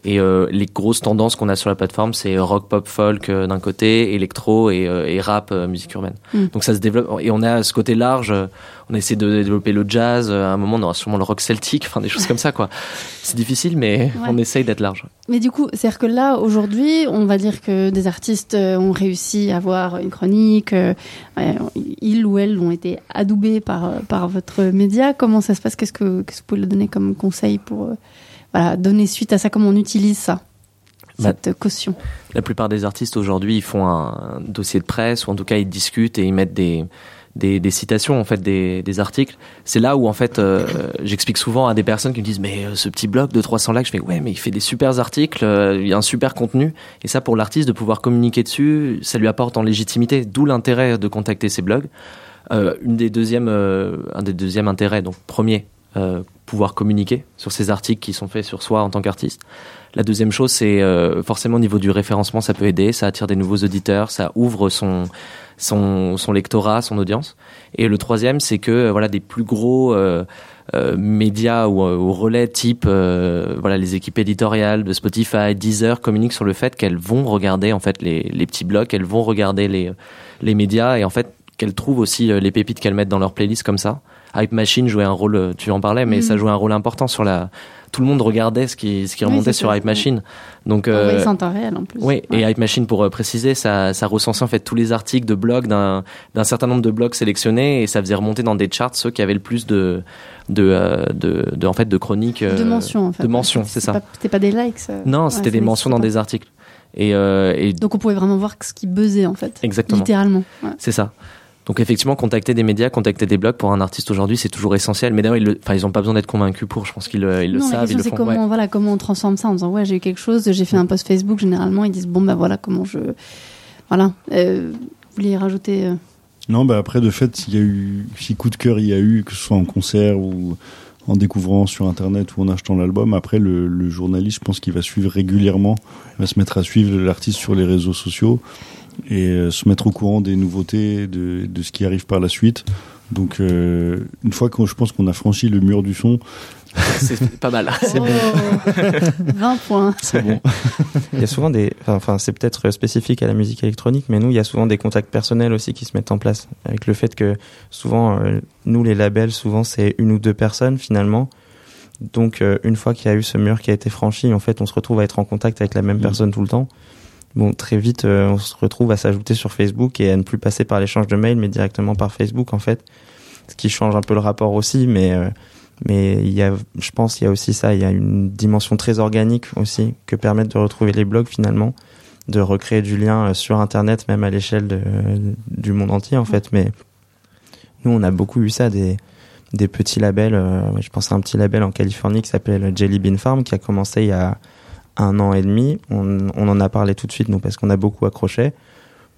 Et euh, les grosses tendances qu'on a sur la plateforme, c'est rock, pop, folk euh, d'un côté, électro et, euh, et rap, musique urbaine. Mm. Donc ça se développe. Et on a ce côté large. On essaie de développer le jazz. À un moment, on aura sûrement le rock celtique, enfin des choses comme ça, quoi. C'est difficile, mais on essaye d'être large. Mais du coup, c'est-à-dire que là, aujourd'hui, on va dire que des artistes ont réussi à avoir une chronique, ils ou elles ont été adoubés par, par votre média. Comment ça se passe? Qu'est-ce que, que vous pouvez leur donner comme conseil pour voilà, donner suite à ça Comment on utilise ça Bah, Cette caution La plupart des artistes aujourd'hui, ils font un dossier de presse ou en tout cas ils discutent et ils mettent des des, des citations en fait des, des articles. C'est là où en fait euh, j'explique souvent à des personnes qui me disent mais euh, ce petit blog de 300 likes, je fais ouais mais il fait des super articles, euh, il y a un super contenu et ça pour l'artiste de pouvoir communiquer dessus, ça lui apporte en légitimité. D'où l'intérêt de contacter ces blogs. Une des deuxièmes, un des deuxièmes intérêts, donc premier, pouvoir communiquer sur ces articles qui sont faits sur soi en tant qu'artiste. La deuxième chose, c'est euh, forcément au niveau du référencement, ça peut aider, ça attire des nouveaux auditeurs, ça ouvre son son, son lectorat, son audience. Et le troisième, c'est que euh, voilà des plus gros euh, médias ou, relais type voilà les équipes éditoriales de Spotify, Deezer communiquent sur le fait qu'elles vont regarder en fait les, les petits blocs, elles vont regarder les les médias et en fait qu'elles trouvent aussi les pépites qu'elles mettent dans leur playlist comme ça. Hype Machine jouait un rôle, euh, tu en parlais, mais Mhm. ça jouait un rôle important sur la. Tout le monde regardait ce qui ce qui Oui, remontait sur Hype. Machine. Donc euh, en temps réel en plus. oui, Ouais. et Hype Machine, pour euh, préciser, ça, ça recensait en fait tous les articles de blogs d'un d'un certain nombre de blogs sélectionnés et ça faisait remonter dans des charts ceux qui avaient le plus de de euh, de, de, en fait de chroniques. de mentions en fait. de mentions, c'est ça. C'était pas des likes. Non, ouais, c'était des mentions dans des articles. Et, euh, et Donc on pouvait vraiment voir ce qui buzzait en fait. exactement, Littéralement. Ouais. c'est ça. Donc effectivement, contacter des médias, contacter des blogs pour un artiste aujourd'hui, c'est toujours essentiel. Mais d'ailleurs, ils, le- enfin, ils ont pas besoin d'être convaincus pour. Je pense qu'ils le, ils le non, la savent, ils le font. comment, ouais. voilà, comment on transforme ça en disant ouais j'ai eu quelque chose, j'ai fait un post Facebook. Généralement ils disent bon bah voilà comment je, voilà. Euh, vous vouliez rajouter euh, Non, bah après, de fait, s'il y a eu, si coup de cœur il y a eu, que ce soit en concert ou en découvrant sur Internet ou en achetant l'album, après, le, le journaliste, je pense qu'il va suivre régulièrement, il va se mettre à suivre l'artiste sur les réseaux sociaux et euh, se mettre au courant des nouveautés, de, de ce qui arrive par la suite. Donc, euh, une fois que je pense qu'on a franchi le mur du son, c'est pas mal. [LAUGHS] oh, 20 points. c'est bon. [LAUGHS] Il y a souvent des, enfin, c'est peut-être spécifique à la musique électronique, mais nous, il y a souvent des contacts personnels aussi qui se mettent en place. Avec le fait que souvent, euh, nous, les labels, souvent, c'est une ou deux personnes finalement. Donc, euh, une fois qu'il y a eu ce mur qui a été franchi, en fait, on se retrouve à être en contact avec la même Mhm. personne tout le temps. Bon, très vite, euh, on se retrouve à s'ajouter sur Facebook et à ne plus passer par l'échange de mails, mais directement par Facebook, en fait. Ce qui change un peu le rapport aussi, mais euh, mais il y a, je pense, il y a aussi ça. Il y a une dimension très organique aussi que permettent de retrouver les blogs finalement, de recréer du lien euh, sur Internet, même à l'échelle du monde entier en fait. Mais nous, on a beaucoup eu ça des des petits labels. euh, je pense à un petit label en Californie qui s'appelle Jelly Bean Farm qui a commencé il y a un an et demi. On, on en a parlé tout de suite, nous, parce qu'on a beaucoup accroché.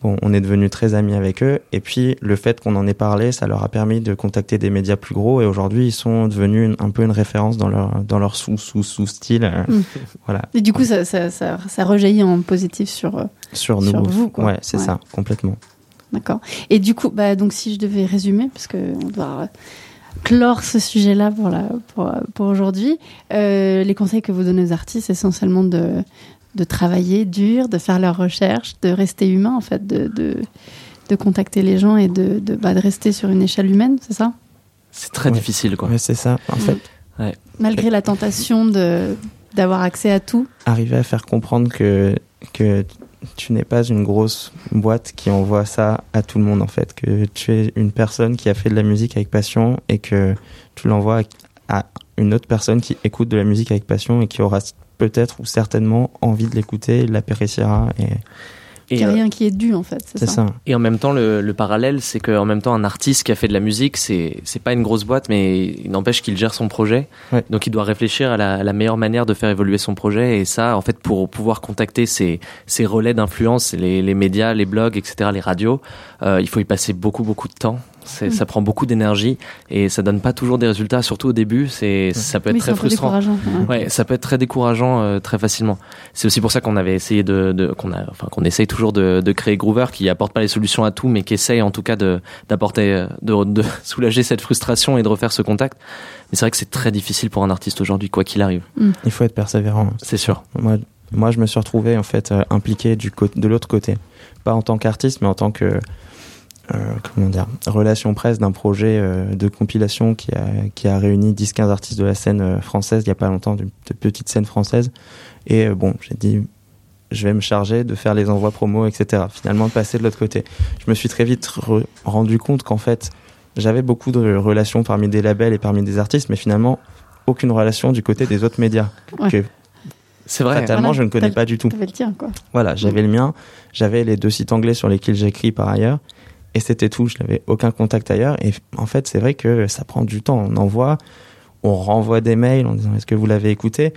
Bon, on est devenu très amis avec eux. Et puis, le fait qu'on en ait parlé, ça leur a permis de contacter des médias plus gros. Et aujourd'hui, ils sont devenus une- un peu une référence dans leur, dans leur sous, sous, sous style. euh, Mm. [LAUGHS] Voilà. Et du coup, ça, ça, ça, ça rejaillit en positif sur. euh, Sur nous. Sur vous, quoi. Ouais, c'est Ouais. ça, complètement. D'accord. Et du coup, bah, donc si je devais résumer, parce que on doit clore ce sujet-là pour, la, pour, pour aujourd'hui, euh, les conseils que vous donnez aux artistes, essentiellement de, de travailler dur, de faire leurs recherches, de rester humain, en fait, de, de, de contacter les gens et de, de, bah, de rester sur une échelle humaine, c'est ça? C'est très Ouais. difficile, quoi. C'est ça. En fait, Malgré la tentation de d'avoir accès à tout. arriver à faire comprendre que, que tu n'es pas une grosse boîte qui envoie ça à tout le monde, en fait. Que tu es une personne qui a fait de la musique avec passion et que tu l'envoies à une autre personne qui écoute de la musique avec passion et qui aura peut-être ou certainement envie de l'écouter, l'appréciera. Et Il n'y a euh, rien qui est dû, en fait. c'est ça. ça. Et en même temps, le, le parallèle, c'est qu'en même temps, un artiste qui a fait de la musique, c'est c'est pas une grosse boîte, mais il n'empêche qu'il gère son projet. Ouais. Donc, il doit réfléchir à la, à la meilleure manière de faire évoluer son projet. Et ça, en fait, pour pouvoir contacter ces, ces relais d'influence, les, les médias, les blogs, etc., les radios, euh, il faut y passer beaucoup, beaucoup de temps. C'est- Mm. Ça prend beaucoup d'énergie et ça donne pas toujours des résultats, surtout au début. C'est ça peut être Oui, très frustrant. décourageant. ouais. Ouais, ça peut être très décourageant euh, très facilement. C'est aussi pour ça qu'on avait essayé de, de qu'on a, enfin qu'on essaye toujours de, de créer Groover, qui apporte pas les solutions à tout, mais qui essaye en tout cas de d'apporter, euh, de, de [LAUGHS] soulager cette frustration et de refaire ce contact. Mais c'est vrai que c'est très difficile pour un artiste aujourd'hui, quoi qu'il arrive. Il faut être persévérant. C'est sûr. Moi, moi, je me suis retrouvé en fait euh, impliqué du côté de l'autre côté, pas en tant qu'artiste, mais en tant que euh, comment dire relation presse d'un projet euh, de compilation qui a qui a réuni 10-15 artistes de la scène euh, française il y a pas longtemps, de, de petite scène française. Et euh, bon, j'ai dit je vais me charger de faire les envois promo, etc. Finalement, de passer de l'autre côté. Je me suis très vite re- rendu compte qu'en fait, j'avais beaucoup de relations parmi des labels et parmi des artistes, mais finalement aucune relation du côté des autres médias Ouais. que C'est vrai. fatalement Voilà, je ne connais pas du tout. T'avais le tien, quoi. Voilà, j'avais le mien, j'avais les deux sites anglais sur lesquels j'écris par ailleurs, et c'était tout. Je n'avais aucun contact ailleurs. Et en fait, c'est vrai que ça prend du temps. On envoie, on renvoie des mails en disant est-ce que vous l'avez écouté?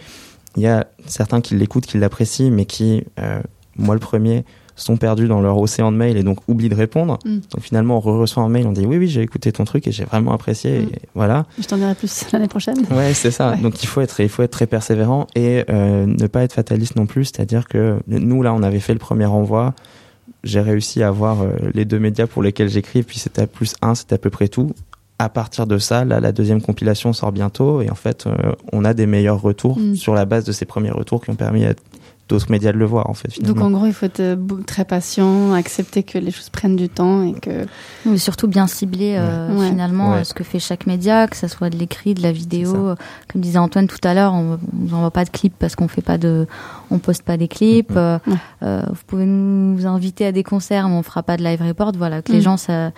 Il y a certains qui l'écoutent, qui l'apprécient, mais qui, euh, moi le premier, sont perdus dans leur océan de mails et donc oublient de répondre. Mm. Donc finalement, on re-reçoit un mail, on dit oui, oui, j'ai écouté ton truc et j'ai vraiment apprécié. Mm. Et voilà. Je t'en dirai plus l'année prochaine. Ouais, c'est ça. Ouais. Donc il faut être, il faut être très persévérant et euh, ne pas être fataliste non plus. C'est-à-dire que nous là, on avait fait le premier envoi. J'ai réussi à avoir euh, les deux médias pour lesquels j'écris, puis c'était à plus un, c'était à peu près tout. À partir de ça, là, la deuxième compilation sort bientôt et en fait, euh, on a des meilleurs retours Mm. sur la base de ces premiers retours qui ont permis à d'autres médias de le voir en fait. Donc en gros, il faut être euh, très patient, accepter que les choses prennent du temps et que Mais surtout bien cibler euh, Ouais. finalement Ouais. euh, ce que fait chaque média, que ça soit de l'écrit, de la vidéo. Comme disait Antoine tout à l'heure, on on n'envoie pas de clips parce qu'on fait pas de, on poste pas des clips. Euh, vous pouvez nous inviter à des concerts, mais on fera pas de live report. Voilà, que les Mhm. gens ça,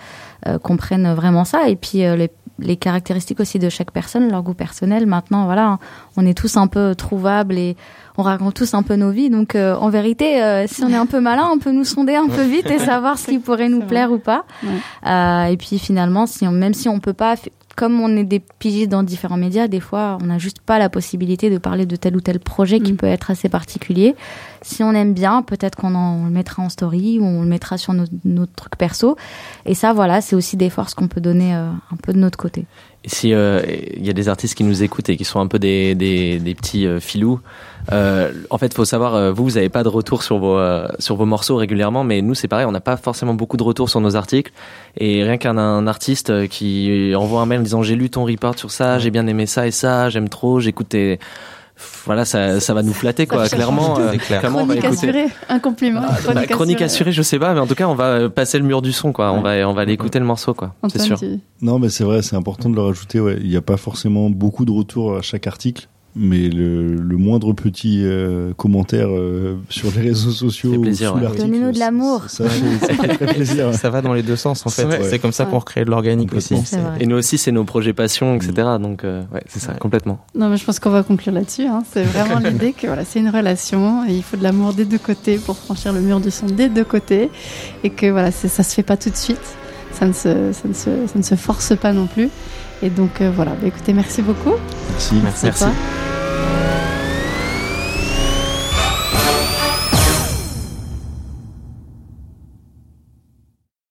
euh, comprennent vraiment ça. Et puis euh, les, les caractéristiques aussi de chaque personne, leur goût personnel. Maintenant, voilà, on est tous un peu trouvables et on raconte tous un peu nos vies. Donc, euh, en vérité, euh, si on est un peu malin, on peut nous sonder un peu vite et savoir ce qui [LAUGHS] pourrait nous plaire ou pas. Ouais. Euh, et puis finalement, si on, même si on peut pas, comme on est des pigistes dans différents médias, des fois, on n'a juste pas la possibilité de parler de tel ou tel projet qui Mm. peut être assez particulier. Si on aime bien, peut-être qu'on en- on le mettra en story ou on le mettra sur notre, notre truc perso. Et ça, voilà, c'est aussi des forces qu'on peut donner euh, un peu de notre côté. Si euh, il y a des artistes qui nous écoutent et qui sont un peu des, des, des petits euh, filous, euh, en fait, faut savoir, euh, vous, vous n'avez pas de retour sur vos sur vos morceaux régulièrement, mais nous, c'est pareil, on n'a pas forcément beaucoup de retours sur nos articles. Et rien qu'un un artiste qui envoie un mail en disant j'ai lu ton report sur ça, j'ai bien aimé ça et ça, j'aime trop, j'écoute tes voilà, ça, ça va nous flatter, Ça quoi. Clairement, euh, clair. clairement, on va chronique écouter. assurée, un compliment. Ah, bah, chronique assurée, je sais pas, mais en tout cas, on va euh, passer le mur du son, quoi. On va, on va aller écouter le morceau, quoi. C'est sûr. tu- Non, mais c'est vrai, c'est important de le rajouter. Ouais. Il n'y a pas forcément beaucoup de retours à chaque article, mais le, le moindre petit euh, commentaire euh, sur les réseaux sociaux, sous ouais. Donnez-nous de ça- l'amour. Ça, fait- ça. [LAUGHS] Ça va dans les deux sens en fait. Ouais. C'est comme ça qu'on recrée de l'organique aussi. Et nous aussi, c'est nos projets passion, etc. Donc, euh, ouais, c'est ça, Ouais. complètement. Non, mais je pense qu'on va conclure là-dessus. hein. C'est vraiment l'idée que voilà, c'est une relation et il faut de l'amour des deux côtés pour franchir le mur du son des deux côtés et que voilà, ça se fait pas tout de suite. Ça ne se, ça ne se, ça ne se force pas non plus. Et donc euh, voilà, Bah, écoutez, merci beaucoup. Merci. Merci. toi.